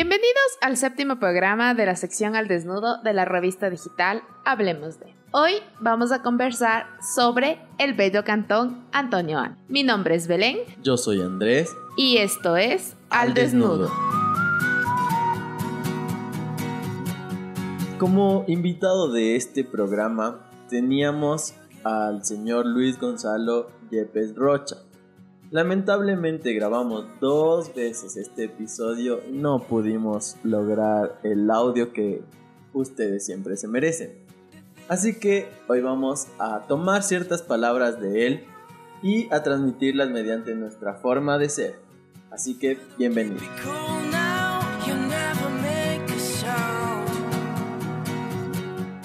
Bienvenidos al séptimo programa de la sección al desnudo de la revista digital Hablemos de. Hoy vamos a conversar sobre el bello cantón Antonio An. Mi nombre es Belén. Yo soy Andrés. Y esto es Al, desnudo. Como invitado de este programa teníamos al señor Luis Gonzalo Yepes Rocha. Lamentablemente grabamos dos veces este episodio, no pudimos lograr el audio que ustedes siempre se merecen. Así que hoy vamos a tomar ciertas palabras de él y a transmitirlas mediante nuestra forma de ser. Así que bienvenido.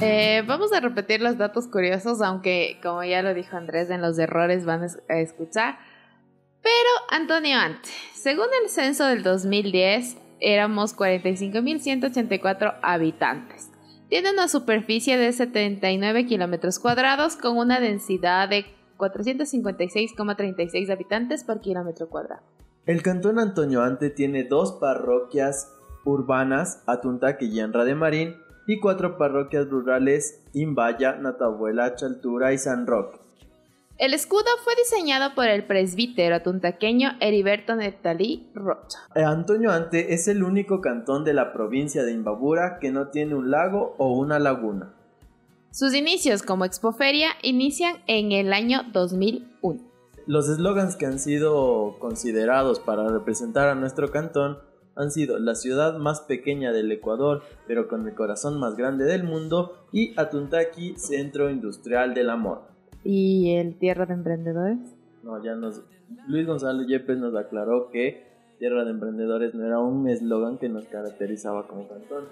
Eh, vamos a repetir los datos curiosos, aunque como ya lo dijo Andrés, en los errores van a escuchar. Pero Antonio Ante, según el censo del 2010, éramos 45.184 habitantes. Tiene una superficie de 79 kilómetros cuadrados con una densidad de 456,36 habitantes por kilómetro cuadrado. El cantón Antonio Ante tiene dos parroquias urbanas, Atuntaque y Yanra de Marín, y cuatro parroquias rurales, Imbaya, Natabuela, Chaltura y San Roque. El escudo fue diseñado por el presbítero atuntaqueño Heriberto Netalí Rocha. Eh, Antonio Ante es el único cantón de la provincia de Imbabura que no tiene un lago o una laguna. Sus inicios como expoferia inician en el año 2001. Los eslogans que han sido considerados para representar a nuestro cantón han sido la ciudad más pequeña del Ecuador, pero con el corazón más grande del mundo, y Atuntaqui, centro industrial del amor. ¿Y el Tierra de Emprendedores? No, ya nos... Luis Gonzalo Yepes nos aclaró que Tierra de Emprendedores no era un eslogan que nos caracterizaba como cantón.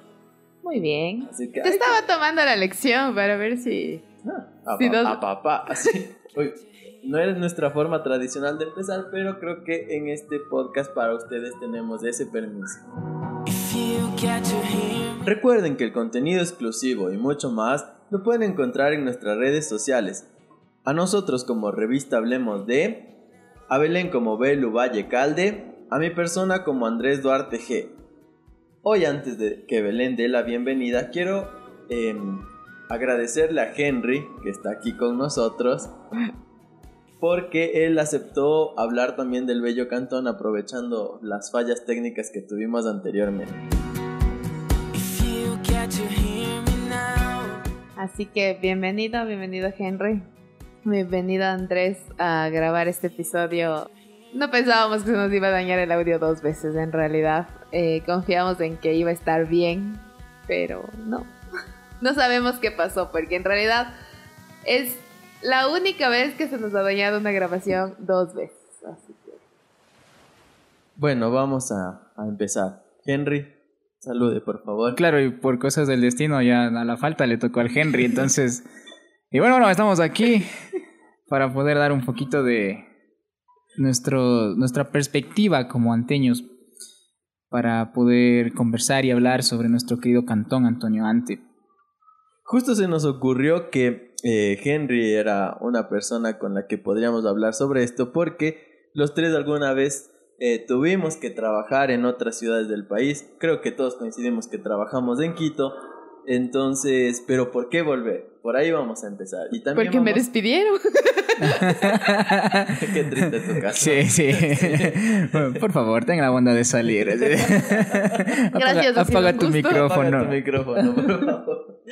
Muy bien. Te estaba tomando la lección para ver si... Ah, a, papá, así. no es nuestra forma tradicional de empezar, pero creo que en este podcast para ustedes tenemos ese permiso. Recuerden que el contenido exclusivo y mucho más lo pueden encontrar en nuestras redes sociales. A nosotros como revista Hablemos de, a Belén como Belu Valle Calde, a mi persona como Andrés Duarte G. Hoy antes de que Belén dé la bienvenida, quiero em, agradecerle a Henry, que está aquí con nosotros, porque él aceptó hablar también del Bello Cantón aprovechando las fallas técnicas que tuvimos anteriormente. Así que bienvenido, bienvenido Henry. Bienvenido Andrés a grabar este episodio. No pensábamos que nos iba a dañar el audio dos veces en realidad. Eh, confiamos en que iba a estar bien, pero no. No sabemos qué pasó porque en realidad es la única vez que se nos ha dañado una grabación dos veces. Bueno, vamos a, empezar. Henry, salude por favor. Claro, y por cosas del destino ya a la falta le tocó al Henry, entonces... y bueno, bueno, estamos aquí para poder dar un poquito de nuestro, nuestra perspectiva como anteños para poder conversar y hablar sobre nuestro querido cantón Antonio Ante. Justo se nos ocurrió que eh, Henry era una persona con la que podríamos hablar sobre esto porque los tres alguna vez eh, tuvimos que trabajar en otras ciudades del país. Creo que todos coincidimos que trabajamos en Quito. Entonces, pero ¿por qué volver? Por ahí vamos a empezar. Y también Porque me despidieron. qué triste tu caso. Sí, sí. por favor, tenga la bondad de salir. Gracias. Apaga, tu micrófono. Apaga tu micrófono, por favor.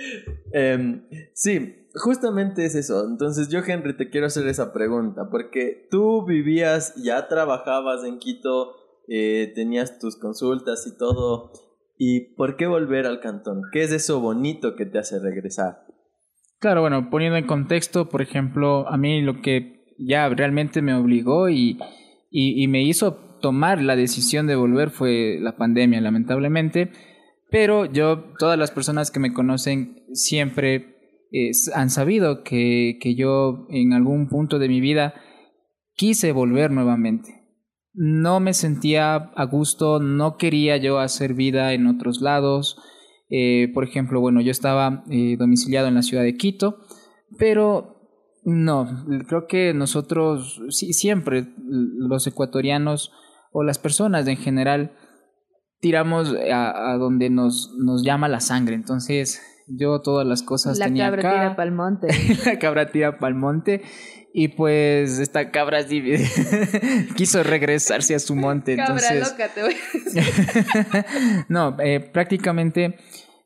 Em, sí, justamente es eso. Entonces yo, Henry, te quiero hacer esa pregunta, porque tú vivías, ya trabajabas en Quito, eh, tenías tus consultas y todo. ¿Y por qué volver al cantón? ¿Qué es eso bonito que te hace regresar? Claro, bueno, poniendo en contexto, por ejemplo, a mí lo que ya realmente me obligó y, y, me hizo tomar la decisión de volver fue la pandemia, lamentablemente. Pero yo, todas las personas que me conocen siempre han sabido que, que yo en algún punto de mi vida quise volver nuevamente. No me sentía a gusto, no quería yo hacer vida en otros lados. Eh, por ejemplo, bueno, yo estaba eh, domiciliado en la ciudad de Quito, pero no, creo que nosotros siempre, los ecuatorianos o las personas en general, tiramos a, donde nos, nos llama la sangre. Entonces, yo todas las cosas la tenía cabra tira pa'l monte. la cabra tira pa'l monte. Y pues esta cabra quiso regresarse a su monte. Cabra loca, te voy No, eh, prácticamente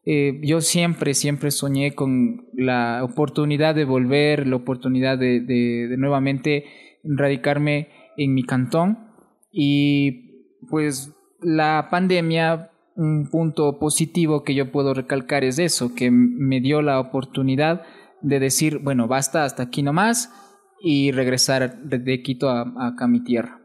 eh, yo siempre, siempre soñé con la oportunidad de volver, la oportunidad de, de, de nuevamente radicarme en mi cantón. Y pues la pandemia, un punto positivo que yo puedo recalcar es eso, que me dio la oportunidad de decir, bueno, basta hasta aquí nomás y regresar de Quito a, acá a mi tierra.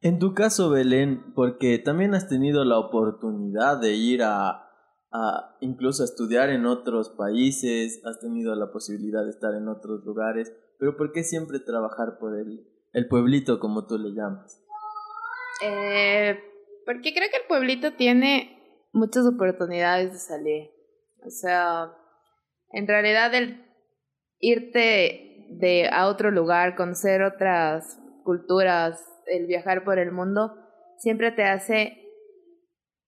En tu caso, Belén, porque también has tenido la oportunidad de ir a, a incluso a estudiar en otros países, has tenido la posibilidad de estar en otros lugares, pero ¿por qué siempre trabajar por el, el pueblito como tú le llamas? Eh, porque creo que el pueblito tiene muchas oportunidades de salir. O sea, en realidad el irte de a otro lugar, conocer otras culturas, el viajar por el mundo, siempre te hace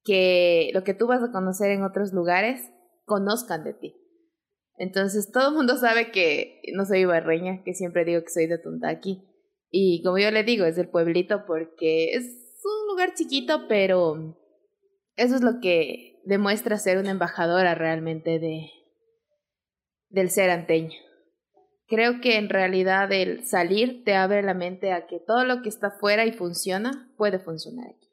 que lo que tú vas a conocer en otros lugares conozcan de ti. Entonces todo el mundo sabe que no soy barreña, que siempre digo que soy de Tuntaki. Y como yo le digo, es del pueblito porque es un lugar chiquito, pero eso es lo que demuestra ser una embajadora realmente de del ser anteño. Creo que en realidad el salir te abre la mente a que todo lo que está fuera y funciona puede funcionar aquí.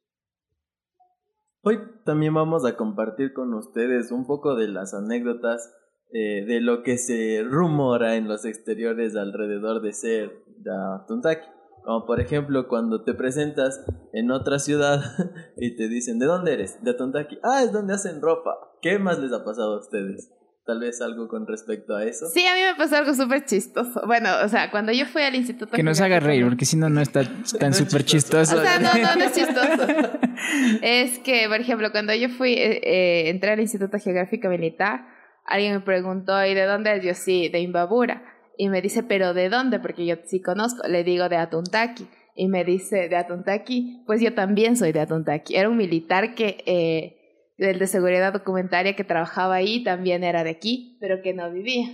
Hoy también vamos a compartir con ustedes un poco de las anécdotas eh, de lo que se rumora en los exteriores alrededor de ser de Tuntaki. Como por ejemplo cuando te presentas en otra ciudad y te dicen, ¿de dónde eres? De Tontaki. Ah, es donde hacen ropa. ¿Qué más les ha pasado a ustedes? Tal vez algo con respecto a eso. Sí, a mí me pasó algo súper chistoso. Bueno, o sea, cuando yo fui al instituto... Que nos haga reír, porque si no, no está tan súper chistoso. O sea, no, no, no es chistoso. es que, por ejemplo, cuando yo fui, eh, eh, entré al Instituto Geográfico Militar, alguien me preguntó, ¿y de dónde es? Yo sí, de Imbabura. Y me dice, ¿pero de dónde? Porque yo sí conozco. Le digo de Atuntaki. Y me dice, ¿de Atuntaki? Pues yo también soy de Atuntaki. Era un militar que, eh, del de seguridad documentaria que trabajaba ahí, también era de aquí, pero que no vivía.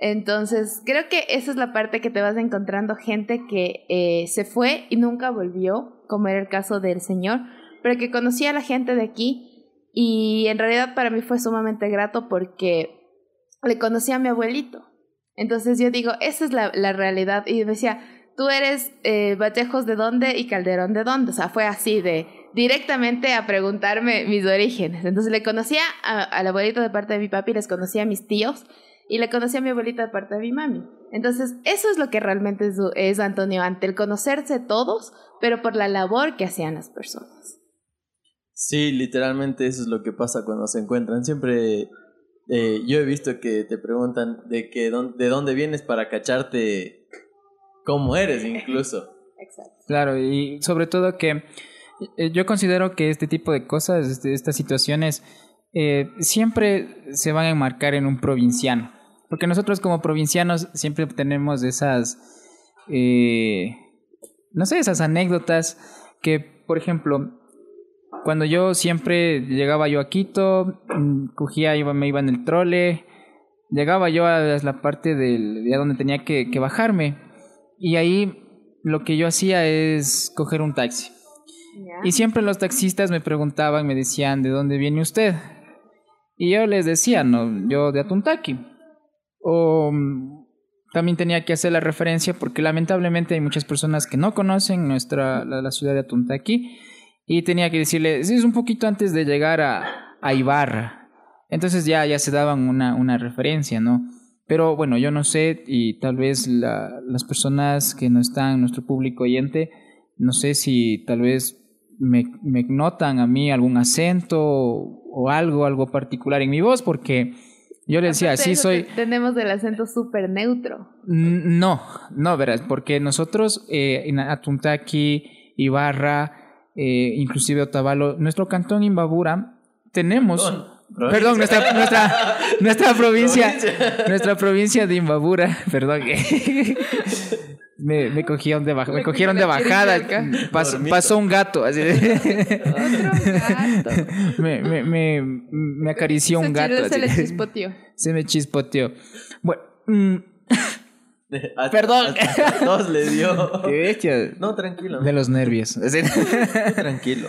Entonces, creo que esa es la parte que te vas encontrando gente que eh, se fue y nunca volvió, como era el caso del señor, pero que conocía a la gente de aquí y en realidad para mí fue sumamente grato porque le conocía a mi abuelito. Entonces yo digo, esa es la, la realidad. Y decía, tú eres eh, Batejos de dónde y Calderón de dónde. O sea, fue así de directamente a preguntarme mis orígenes. Entonces le conocía a, al abuelito de parte de mi papi, les conocía a mis tíos y le conocía a mi abuelita de parte de mi mami. Entonces, eso es lo que realmente es, es Antonio ante el conocerse todos, pero por la labor que hacían las personas. Sí, literalmente eso es lo que pasa cuando se encuentran. Siempre eh, yo he visto que te preguntan de que de dónde vienes para cacharte cómo eres incluso. Exacto. Claro, y sobre todo que eh, yo considero que este tipo de cosas, este, estas situaciones, eh, siempre se van a enmarcar en un provinciano. Porque nosotros como provincianos siempre tenemos esas, no sé, esas anécdotas que, por ejemplo, cuando yo siempre llegaba yo a Quito, mm, cogía, iba, me iba en el trole, llegaba yo a la parte del, de donde tenía que, que bajarme. Y ahí lo que yo hacía es coger un taxi. Y siempre los taxistas me preguntaban, me decían, ¿de dónde viene usted? Y yo les decía, no, yo de Atuntaki. O mm, también tenía que hacer la referencia porque lamentablemente hay muchas personas que no conocen nuestra, la, la ciudad de Atuntaki y tenía que decirle, es un poquito antes de llegar a, a Ibarra. Entonces ya, ya se daban una, una referencia, ¿no? Pero bueno, yo no sé, y tal vez la, las personas que no están, nuestro público oyente, no sé si tal vez me, me notan a mí algún acento o, algo, algo particular en mi voz, porque yo le decía, sí soy... Tenemos el acento súper neutro. No, no, verás, porque nosotros eh, en Atuntaki, Ibarra, eh, inclusive Otavalo, nuestro cantón Imbabura, tenemos Perdón, nuestra, nuestra, nuestra provincia, nuestra provincia de Imbabura, perdón. me, me cogieron de, baja, me cogieron de bajada. Pasó, pasó, un gato. Así de... Otro gato. Me, me, me, me acarició un gato. Se le chispoteó. Se me chispoteó. Bueno. Perdón. A todos le dio. ¿Qué hecho? No, tranquilo. De los nervios. tranquilo.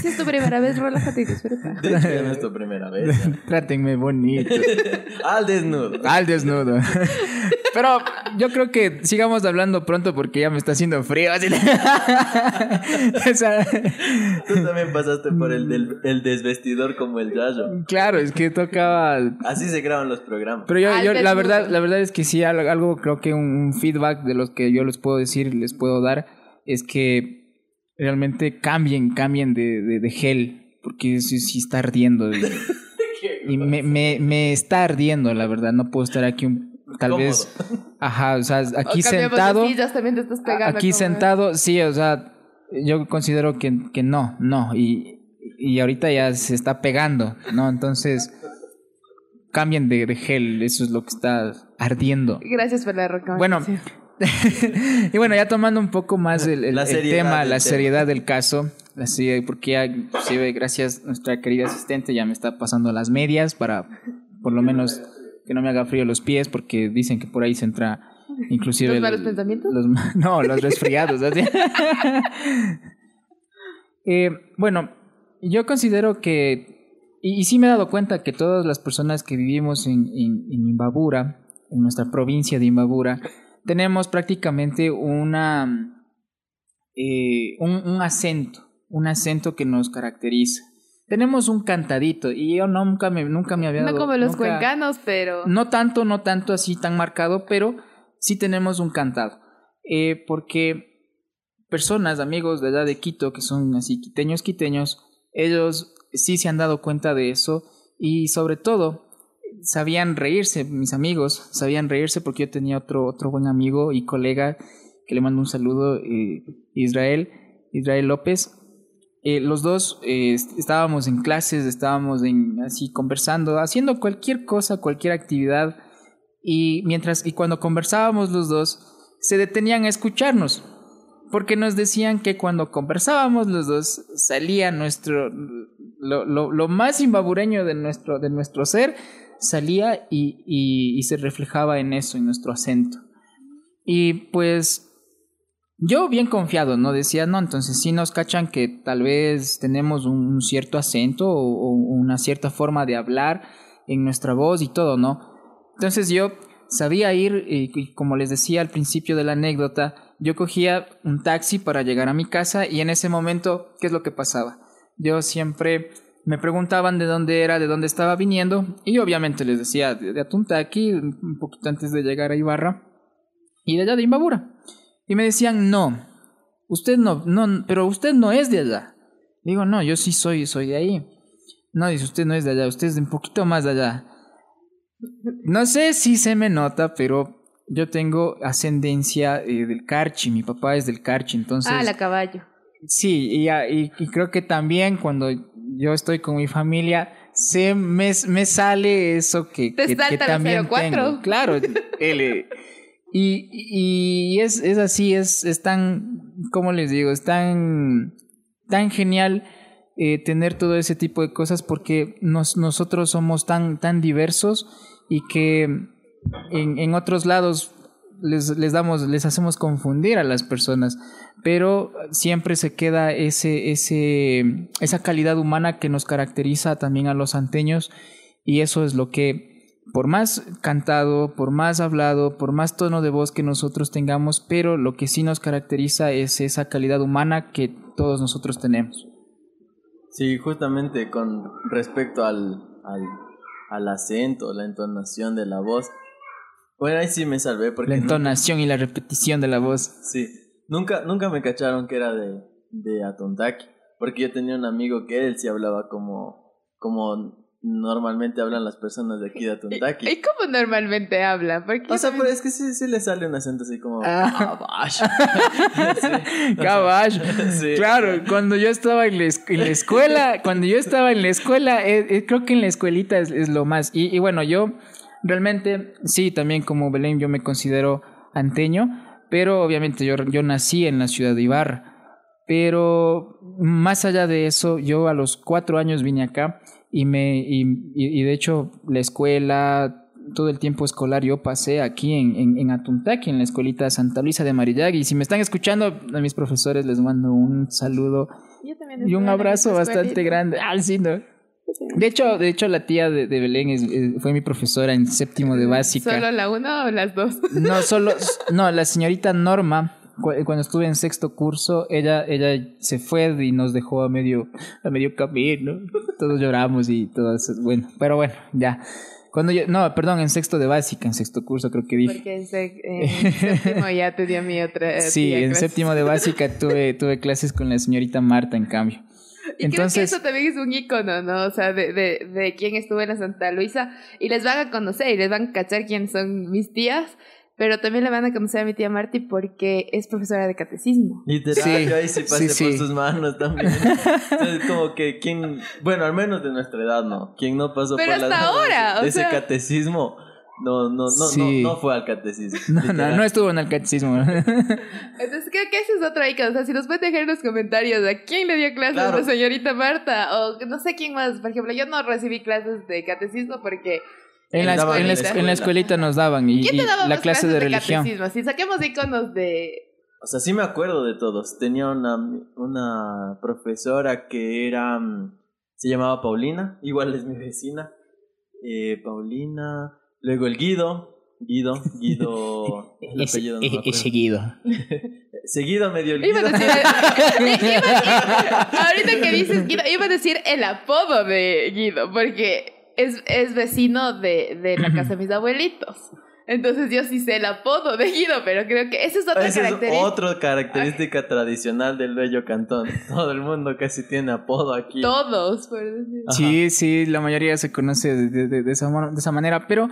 Si es tu primera vez, relájate y disfruta. De hecho, no es tu primera vez. Trátenme bonito. Al desnudo. Al desnudo. Pero yo creo que sigamos hablando pronto porque ya me está haciendo frío. Así. o sea... Tú también pasaste por el, del, el desvestidor como el Yayo. Claro, es que tocaba. Así se graban los programas. Pero yo, yo la verdad, la verdad es que sí, algo creo que un feedback de los que yo les puedo decir, les puedo dar, es que realmente cambien, cambien de, de, de gel, porque sí, sí está ardiendo. Y, y me, me, me, está ardiendo, la verdad. No puedo estar aquí un, tal Cómodo. vez. Ajá, o sea, aquí O sentado. de sillas, también te estás pegando Aquí sentado, sí, o sea, yo considero que, que no, no. Y, y ahorita ya se está pegando, ¿no? Entonces, cambien de, de gel, eso es lo que está ardiendo. Gracias por la Bueno, recomendación. y bueno, ya tomando un poco más el, el- La el seriedad tema, la tema. seriedad del caso, la serie- porque ya, inclusive, gracias a nuestra querida asistente, ya me está pasando las medias para, por lo menos, que no me haga frío los pies, porque dicen que por ahí se entra, inclusive... ¿Los el- malos pensamientos? los- no, los resfriados. así. Eh, bueno, yo considero que, y, y sí me he dado cuenta que todas las personas que vivimos en, en, en Imbabura, en nuestra provincia de Imbabura, tenemos prácticamente una, eh, un, un acento, un acento que nos caracteriza. Tenemos un cantadito y yo nunca me, nunca me había No dado- como los nunca- cuencanos, pero... no tanto, no tanto así tan marcado, pero sí tenemos un cantado. Eh, porque personas, amigos de edad de Quito, que son así quiteños, quiteños, ellos sí se han dado cuenta de eso y sobre todo sabían reírse, mis amigos sabían reírse porque yo tenía otro, otro buen amigo y colega que le mando un saludo, eh, Israel, Israel López. Eh, los dos eh, est- estábamos en clases, estábamos en, así conversando, haciendo cualquier cosa, cualquier actividad y mientras y cuando conversábamos los dos se detenían a escucharnos porque nos decían que cuando conversábamos los dos salía nuestro lo, lo, más imbabureño de nuestro de nuestro ser salía y, y, se reflejaba en eso en nuestro acento y pues yo bien confiado, ¿no? Decía, no, entonces sí nos cachan que tal vez tenemos un, cierto acento o, una cierta forma de hablar en nuestra voz y todo, ¿no? Entonces yo sabía ir, y como les decía al principio de la anécdota, yo cogía un taxi para llegar a mi casa y en ese momento, ¿qué es lo que pasaba? Yo siempre me preguntaban de dónde era, de dónde estaba viniendo y obviamente les decía de, de Atuntaqui, un poquito antes de llegar a Ibarra y de allá de Imbabura. Y me decían, no, usted no, no, pero usted no es de allá. Digo, no, yo sí soy, soy de ahí. No, dice, usted no es de allá, usted es de un poquito más de allá. No sé si se me nota, pero yo tengo ascendencia eh, del Carchi, mi papá es del Carchi, entonces... Ah, la caballo. Sí, y, y- y creo que también cuando yo estoy con mi familia, se me, me sale eso que, Te que, que salta el también 04. tengo. Claro, el, y, y es, es así, es, es tan, ¿cómo les digo? Es tan, tan genial eh, tener todo ese tipo de cosas porque nos, nosotros somos tan, tan diversos y que en, en otros lados les, les damos, les hacemos confundir a las personas, pero siempre se queda ese, ese, esa calidad humana que nos caracteriza también a los anteños y eso es lo que por más cantado, por más hablado, por más tono de voz que nosotros tengamos, pero lo que sí nos caracteriza es esa calidad humana que todos nosotros tenemos. Sí, justamente con respecto al, al, al acento, la entonación de la voz. Bueno, ahí sí me salvé porque... La nunca- entonación y la repetición de la voz. Sí, nunca, nunca me cacharon que era de, de Atontaki, porque yo tenía un amigo que él sí hablaba como, como normalmente hablan las personas de aquí de Atuntaki. ¿Y cómo normalmente hablan? Porque o sea, pero es que sí, sí le sale un acento así como... Ah. Caballo. sí. Claro, cuando yo estaba en la, escuela, cuando yo estaba en la escuela, eh, eh, creo que en la escuelita es, lo más. Y, y, bueno, yo realmente, sí, también como Belén, yo me considero anteño, pero obviamente yo, yo nací en la ciudad de Ibarra. Pero más allá de eso, yo a los cuatro años vine acá y me y, y, de hecho la escuela todo el tiempo escolar yo pasé aquí en, en, en Atuntaki, en la escuelita Santa Luisa de Marillag. Y si me están escuchando, a mis profesores les mando un saludo y un abrazo bastante grande. Ah, sí, ¿no? De hecho, de hecho, la tía de, de Belén es, fue mi profesora en séptimo de básica. ¿Solo la una o las dos? No, solo, no, la señorita Norma cuando estuve en sexto curso, ella, ella se fue y nos dejó a medio, a medio camino. Todos lloramos y todo eso. Bueno, pero bueno, ya. Cuando yo, no, perdón, en sexto de básica, en sexto curso creo que dije. Porque en, séptimo ya te dio mi otra. Sí, en séptimo de básica tuve, tuve clases con la señorita Marta, en cambio. Y Entonces, creo que eso también es un icono, ¿no? O sea, de, de, de quién estuvo en la Santa Luisa. Y les van a conocer y les van a cachar quiénes son mis tías. Pero también le van a conocer a mi tía Marty porque es profesora de catecismo. Literal, sí, yo ahí sí pasé por sus manos también. Entonces, como que quien, bueno, al menos de nuestra edad, no. Quien no pasó Pero por hasta ahora, ese catecismo, no, no, no, no, no fue al catecismo. No, no, no estuvo en el catecismo. Entonces creo que ese es otro icono. O sea, si nos pueden dejar en los comentarios a quién le dio clases a la señorita Marta o no sé quién más. Por ejemplo, yo no recibí clases de catecismo porque en la, en, la, escuelita nos daban y, la clase de, religión. Si saquemos iconos de... O sea, sí me acuerdo de todos. Tenía una, una profesora que era... Mm, se llamaba Paulina, igual es mi vecina. Eh, Paulina. Luego el Guido. Guido, Guido. El apellido no Ese Guido. Seguido medio el Guido. Iba a decir, ahorita que dices Guido, iba a decir el apodo de Guido, porque es, es vecino de, de la casa de mis abuelitos. Entonces yo sí sé el apodo de Guido, pero creo que esa es otra característica. Es otra característica tradicional del bello cantón. Todo el mundo casi tiene apodo aquí. Todos, por decir. Sí, sí, la mayoría se conoce de, de, de, esa, de esa manera, pero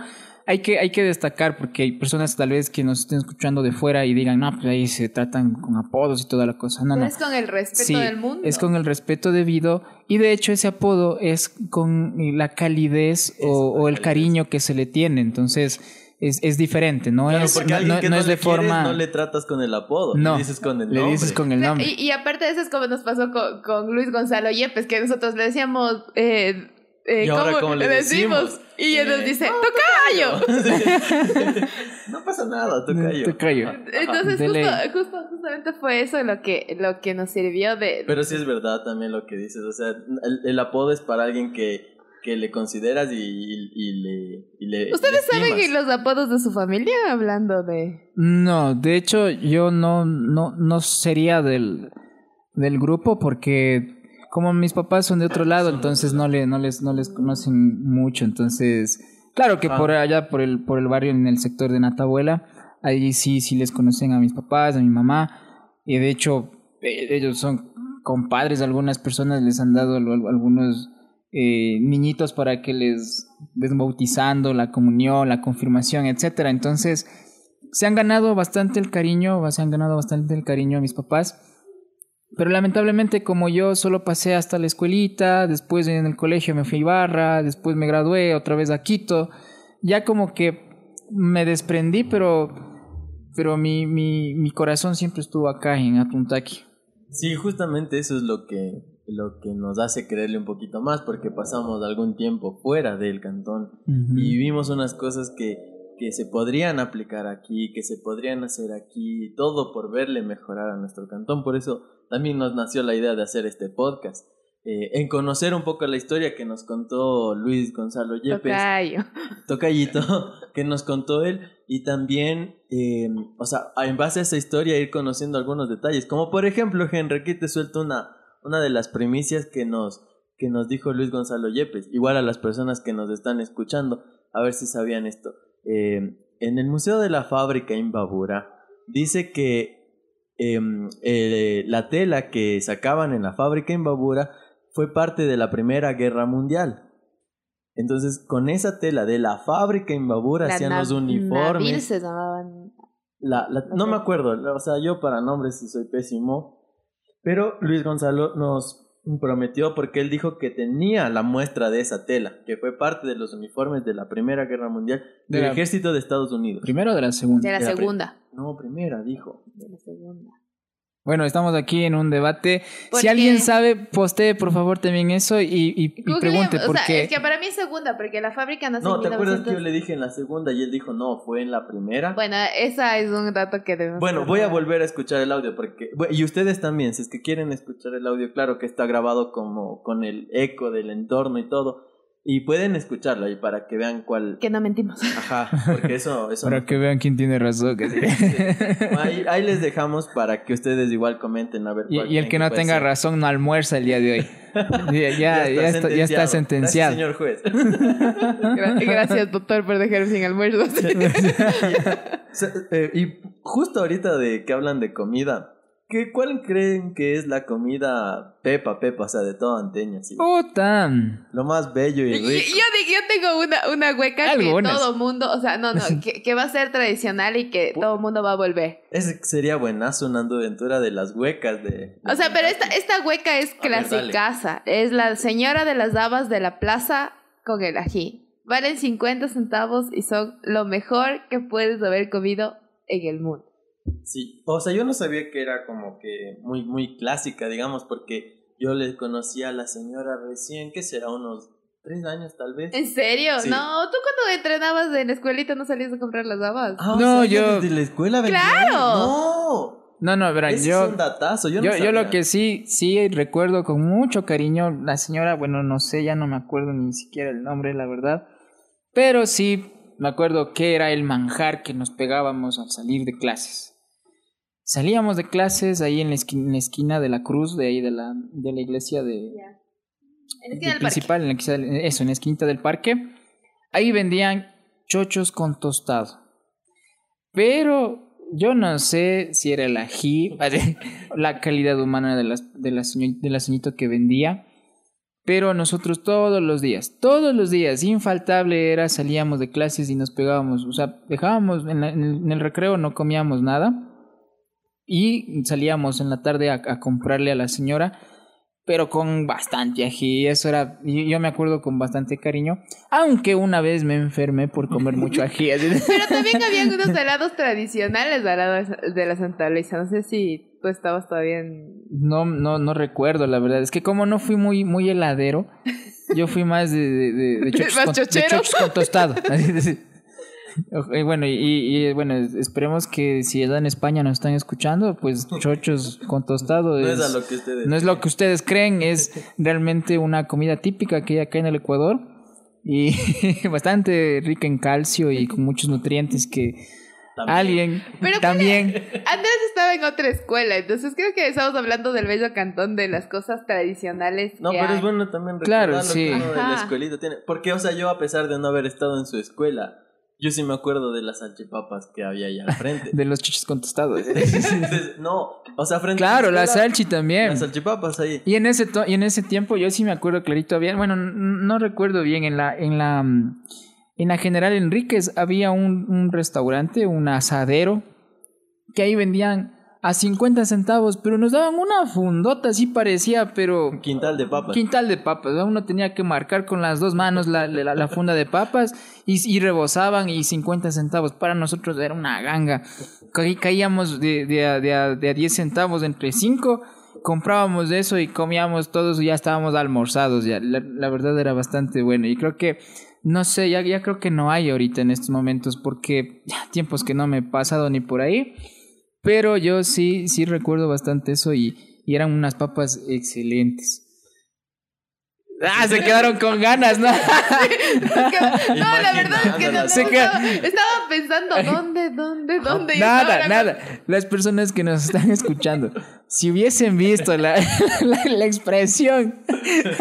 hay que, hay que destacar porque hay personas tal vez que nos estén escuchando de fuera y digan, no, pues ahí se tratan con apodos y toda la cosa. No, no. Es con el respeto del mundo. Es con el respeto debido y de hecho ese apodo es con la calidez o, el cariño que se le tiene. Entonces es, es diferente, no es, no, no, es de forma... no le tratas con el apodo, no, le dices con el nombre. Le dices con el nombre. Y, y, aparte de eso es como nos pasó con, con Luis Gonzalo Yepes, que nosotros le decíamos... Eh, eh, ¿Y ahora cómo, le decimos? Y él nos dice, ¡Tocayo! no pasa nada, tocayo. Tocayo. Entonces, justo, justo, justamente fue eso lo que, lo que nos sirvió de... Pero sí es verdad también lo que dices. O sea, el, el apodo es para alguien que, que le consideras y, y, le, y le... ¿Ustedes saben los apodos de su familia hablando de...? No, de hecho yo no, no, no sería del, del grupo porque como mis papás son de otro lado, entonces no, le, no, les, no les conocen mucho. Entonces, claro que por allá, por el, por el barrio, en el sector de Natabuela, ahí sí, sí les conocen a mis papás, a mi mamá. Y de hecho, e, ellos son compadres, algunas personas les han dado algunos eh, niñitos para que les den bautizando, la comunión, la confirmación, etcétera. Entonces, se han ganado bastante el cariño, se han ganado bastante el cariño a mis papás. Pero lamentablemente como yo solo pasé hasta la escuelita, después en el colegio me fui a Ibarra, después me gradué otra vez a Quito, ya como que me desprendí, pero, pero mi, mi, mi corazón siempre estuvo acá en Atuntaki. Sí, justamente eso es lo que, lo que nos hace creerle un poquito más, porque pasamos algún tiempo fuera del cantón y vimos unas cosas que, que se podrían aplicar aquí, que se podrían hacer aquí, todo por verle mejorar a nuestro cantón. Por eso también nos nació la idea de hacer este podcast. Eh, en conocer un poco la historia que nos contó Luis Gonzalo Yepes. Tocayo. Tocayito, que nos contó él. Y también, eh, o sea, en base a esa historia ir conociendo algunos detalles. Como por ejemplo, Henry, aquí te suelto una, una de las primicias que nos, que nos dijo Luis Gonzalo Yepes. Igual a las personas que nos están escuchando, a ver si sabían esto. Eh, en el Museo de la Fábrica en Babura, dice que Em, eh, la tela que sacaban en la fábrica en Babura fue parte de la Primera Guerra Mundial. Entonces, con esa tela de la fábrica Imbabura hacían los uniformes. se llamaban. La, la- no me acuerdo, o sea, yo para nombres sí soy pésimo. Pero Luis Gonzalo nos prometió porque él dijo que tenía la muestra de esa tela, que fue parte de los uniformes de la Primera Guerra Mundial De del la- Ejército de Estados Unidos. Primero o de la segunda. De la De la pri- segunda. No, primera, dijo. De la segunda. Bueno, estamos aquí en un debate. ¿Por Si alguien sabe, postee por favor también eso y, y- pregunte o por sea, qué. es que para mí es segunda, porque la fábrica nació No, en ¿te acuerdas que yo 1900. le dije en la segunda y él dijo no, fue en la primera? Bueno, esa es un dato que debemos. Bueno, voy a volver a escuchar el audio porque y ustedes también, si es que quieren escuchar el audio, claro que está grabado como con el eco del entorno y todo y pueden escucharlo y para que vean cuál Que no mentimos. Ajá, porque eso eso Para no- que vean quién tiene razón. que sí. ahí, ahí les dejamos para que ustedes igual comenten a ver y, cuál y el que no tenga ser. razón no almuerza el día de hoy. Ya, ya, ya está, ya está sentenciado. Gracias, señor juez. Gra- Gracias, doctor, por dejarme sin almuerzo. Se- eh, y justo ahorita de que hablan de comida, ¿qué, ¿cuál creen que es la comida pepa, pepa, o sea, de todo anteño? así? Puta. Lo más bello y Yo, yo, rico. di- yo tengo una, una hueca Algunas. que todo mundo, o sea, no, no, que, que va a ser tradicional y que todo mundo va a volver. Ese sería buenazo, una aventura de las huecas de... O sea, pero esta, esta hueca es clasicaza. Es la señora de las dabas de la plaza con el ají. Valen 50 centavos y son lo mejor que puedes haber comido en el mundo. Sí, o sea, yo no sabía que era como que muy, muy clásica, digamos, porque yo le conocí a la señora recién, que será unos tres años tal vez. ¿En serio? Sí. No, tú cuando entrenabas en la escuelita no salías a comprar las dabas. Ah, o No, sea, yo- Desde la escuela ¡Claro! ¡No! No, no, verán, Ese yo, es un datazo, yo yo, no yo lo sabía. que sí, sí recuerdo con mucho cariño, la señora, bueno, no sé, ya no me acuerdo ni siquiera el nombre, la verdad, pero sí me acuerdo que era el manjar que nos pegábamos al salir de clases. Salíamos de clases ahí en la, esqui- en la esquina de la cruz, de ahí de la, de la iglesia de, En la del esquina del parque. principal, en la esquina- eso, en la esquinita del parque. Ahí vendían chochos con tostado. Pero yo no sé si era el ají, la calidad humana de la, de la, de la señorita que vendía. Pero nosotros todos los días, todos los días, infaltable era, salíamos de clases y nos pegábamos, o sea, dejábamos en, la- en el, en el recreo, no comíamos nada y salíamos en la tarde a, a comprarle a la señora, pero con bastante ají, eso era, yo, yo me acuerdo con bastante cariño, aunque una vez me enfermé por comer mucho ají. así Pero también había unos helados tradicionales al lado de la Santa Luisa. No sé si tú estabas todavía en... No, no, no recuerdo, la verdad. Es que como no fui muy, muy heladero, yo fui más de, de, de, de chochos, con, de chochero. chochos con tostado. Así Y bueno, y, y, bueno, esperemos que si allá en España nos están escuchando, pues chochos con tostado No es, es a lo que ustedes... no es lo que ustedes creen, es realmente una comida típica que hay acá en el Ecuador y bastante rica en calcio y con muchos nutrientes que También. alguien Pero también... Andrés estaba en otra escuela, entonces creo que estamos hablando del bello cantón de las cosas tradicionales. No, que pero hay. es bueno también Claro, recordar lo sí. que uno de la escuelita tiene. Porque, o sea, yo a pesar de no haber estado en su escuela, yo sí me acuerdo de las salchipapas que había ahí al frente. De los chochos con tostado. Entonces, no, o sea, frente a Claro, su la escuela, salchi también. Las salchipapas ahí. Y en ese to- y en ese tiempo yo sí me acuerdo clarito había, bueno, no recuerdo bien en la en la mm, en la General Enríquez había un, un restaurante, un asadero que ahí vendían a 50 centavos, pero nos daban una fundota así parecía, pero Quintal de papas. quintal de papas, ¿no? uno tenía que marcar con las dos manos la, la, la funda de papas y, y rebosaban y 50 centavos. Para nosotros era una ganga. Ca- caíamos de, de, a, de, a, de a 10 centavos entre 5, comprábamos eso y comíamos todos y ya estábamos almorzados. Ya. La, la verdad era bastante bueno y creo que, no sé, ya, ya creo que no hay ahorita en estos momentos porque ya, tiempos que no me he pasado ni por ahí. Pero yo sí, sí recuerdo bastante eso y, y eran unas papas excelentes. Ah, se quedaron con ganas, ¿no? no, la verdad es que no, no, Se no, queda- estaba pensando dónde, dónde, dónde. Nada, nada. Las personas que nos están escuchando, si hubiesen visto la, la, la expresión,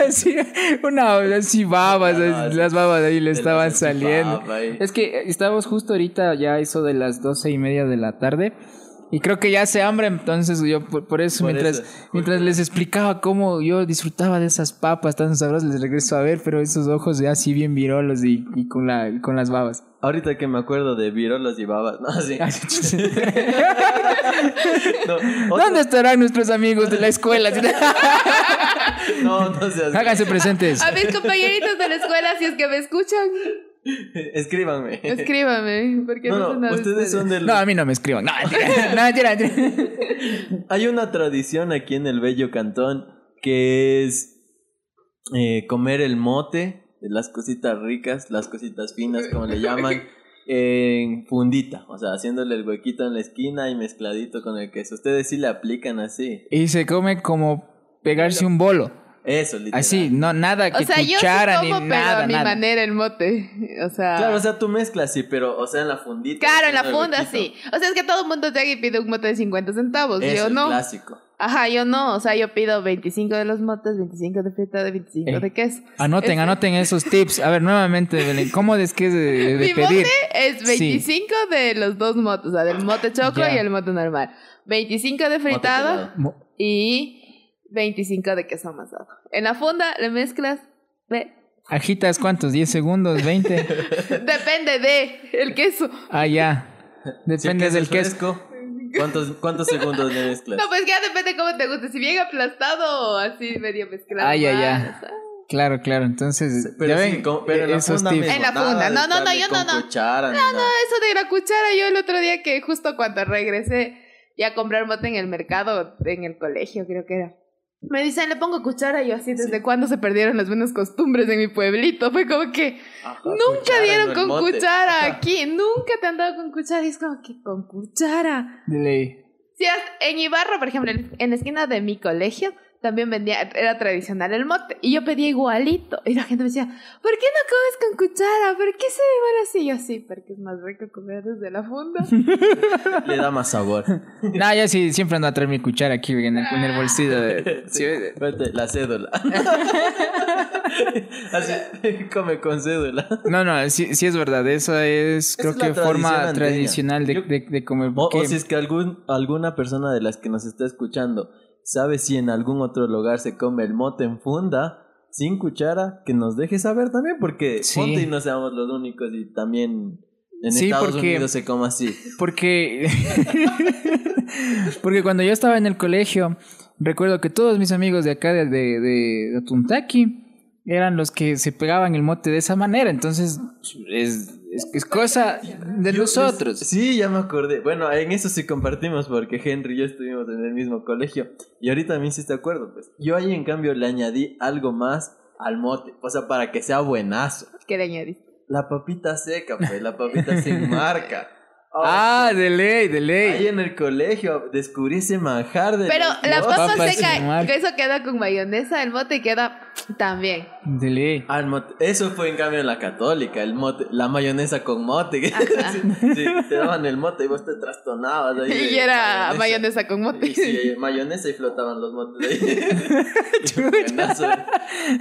así, una, así babas, así, sí. las babas ahí le estaban saliendo. Es que estábamos justo ahorita, ya eso de las doce y media de la tarde, Y creo que ya hace hambre, entonces yo por, por eso, Por mientras, eso. mientras les explicaba cómo yo disfrutaba de esas papas tan sabrosas, les regreso a ver, pero esos ojos ya así bien virolos y, y con, la, con las babas. Ahorita que me acuerdo de virolos y babas, no, sí. No, otro- ¿Dónde estarán nuestros amigos de la escuela? no, no seas... Háganse presentes. A mis compañeritos de la escuela, si es que me escuchan, Escríbanme. escríbame. Porque no, No, no, nada de ustedes son del... No, a mí no me escriban. No, mentira. No, mentira, mentira. Hay una tradición aquí en el Bello Cantón que es eh, comer el mote, las cositas ricas, las cositas finas, como le llaman, en fundita, o sea, haciéndole el huequito en la esquina y mezcladito con el queso. Ustedes sí le aplican así. Y se come como pegarse un bolo. Eso, literal. Así, no, nada que O sea, yo sí cuchara como, ni pero nada, a mi nada. manera el mote. O sea... Claro, o sea, tú mezclas, sí, pero, o sea, en la fundita. Claro, en la funda sí. O sea, es que todo el mundo llega y pide un mote de 50 centavos. Eso, yo el no. clásico. Ajá, yo no. O sea, yo pido 25 de los motes, 25 de fritada, 25 Eh. de queso. Anoten, Ese- anoten esos tips. A ver, nuevamente, Belén, ¿cómo es que es de, de Mi pedir? mote es 25 de los dos motes, o sea, del mote choclo Ya. y el mote normal. 25 de fritada y 25 de queso amasado. En la funda le mezclas. ve, ¿Agitas cuántos? ¿10 segundos? ¿20? Depende de el queso. Ah, ya. Si el Depende queso del es queso. ¿cuántos, ¿cuántos segundos le mezclas? No, pues ya depende cómo te guste. Si bien aplastado o así medio mezclado. Ah, ya, ya. sea. Claro, claro. Entonces, Pero ya sí, pero en la esos funda tips. mismo, En la nada funda. de No, no, no, yo con no, no. cuchara, ni nada. Eso de la cuchara, yo el otro día que justo cuando regresé ya a comprar mote en el mercado, en el colegio creo que era. Me dicen, le pongo cuchara y yo así, ¿desde cuándo se perdieron las buenas costumbres en mi pueblito? Fue como que Ajá, nunca dieron con mote. cuchara Ajá. aquí, nunca te han dado con cuchara y es como que con cuchara. De ley. Sí, en Ibarra, por ejemplo, en en la esquina de mi colegio, también vendía, era tradicional el mote. Y yo pedía igualito. Y la gente me decía, ¿por qué no comes con cuchara? ¿Por qué se demora así? Y yo, sí, porque es más rico comer desde la funda. Le da más sabor. No, yo sí siempre ando a traer mi cuchara aquí en el, en el bolsillo. De, Sí, sí, espérate, la cédula. Así, come con cédula. No, no, sí, sí es verdad. Eso es, creo es que forma tradicional de, Yo- de, de comer. O, o si es que algún, alguna persona de las que nos está escuchando sabe si en algún otro lugar se come el mote en funda, sin cuchara, que nos deje saber también, porque Sí. ponte y no seamos los únicos y también en Sí, Estados porque- Unidos se come así. Porque. Porque cuando yo estaba en el colegio, recuerdo que todos mis amigos de acá, de, de, de Tuntaki, eran los que se pegaban el mote de esa manera. Entonces, es, es, es cosa de Yo- nosotros. Sí, ya me acordé. Bueno, en eso sí compartimos porque Henry y yo estuvimos en el mismo colegio. Y ahorita me hiciste acuerdo, pues. Yo ahí en cambio le añadí algo más al mote. O sea, para que sea buenazo. ¿Qué le añadiste? La papita seca, pues, la papita sin marca. Oh, Ah, de ley, de Ahí ley. en el colegio descubrí ese manjar de. Pero la papa seca, que eso queda con mayonesa, el mote queda también. De ley. Ah, el mote- Eso fue en cambio en la católica, el mote, la mayonesa con mote. Ajá. Sí, sí, te daban el mote y vos te trastonabas ahí. Y era mayonesa con mote. Y sí, mayonesa y flotaban los motes ahí. Buenazo.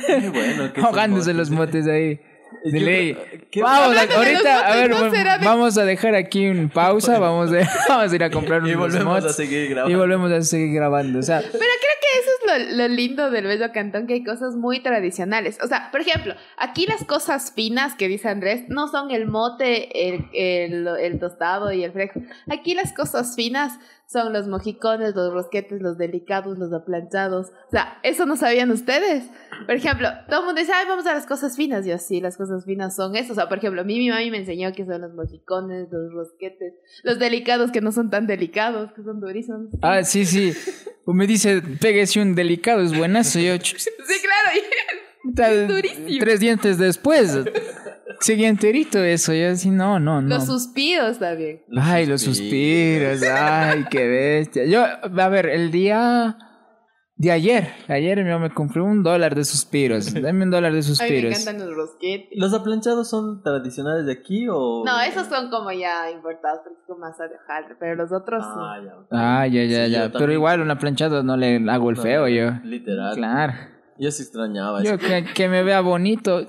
Qué bueno Ahogándose mote. los motes ahí. De ley. Vamos, a- de los ahorita, a ver, motes, ¿no vol- será de- vamos a dejar aquí una pausa. Vamos a, vamos a ir a comprar Y unos volvemos a motes seguir y grabando. volvemos a seguir grabando. O sea, Pero creo que eso es lo, lo lindo del bello cantón, que hay cosas muy tradicionales. O sea, por ejemplo, aquí las cosas finas que dice Andrés no son el mote, el, el, el tostado y el fresco. Aquí las cosas finas son los mojicones, los rosquetes, los delicados, los aplanchados. O sea, eso no sabían ustedes. Por ejemplo, todo el mundo dice, ay, vamos a las cosas finas. Yo, sí, las cosas finas son eso. O sea, por ejemplo, a mí mi mami me enseñó que son los mojicones, los rosquetes, los delicados que no son tan delicados, que son durísimos. ah, sí, sí. Me dice, pégese un delicado, es buenazo. Yo, Sí, claro. durísimo. tres dientes después. Sigue enterito eso. Yo así, no, no, no. Los suspiros también. Ay, los suspiros, ay, qué bestia. Yo, a ver, el día de ayer, ayer mi mamá me compró un dólar de suspiros. Dame un dólar de A mí me suspiros. encantan los rosquetes. ¿Los aplanchados son tradicionales de aquí o.? No, esos son como ya importados porque es de hojaldre, pero los otros Ah, son- ya. ok. Ah, ya, ya, Sí, ya. yo Pero también. igual una planchada no le hago el No, feo yo. Literal. Claro. Yo sí extrañaba eso. Yo que, que me vea bonito,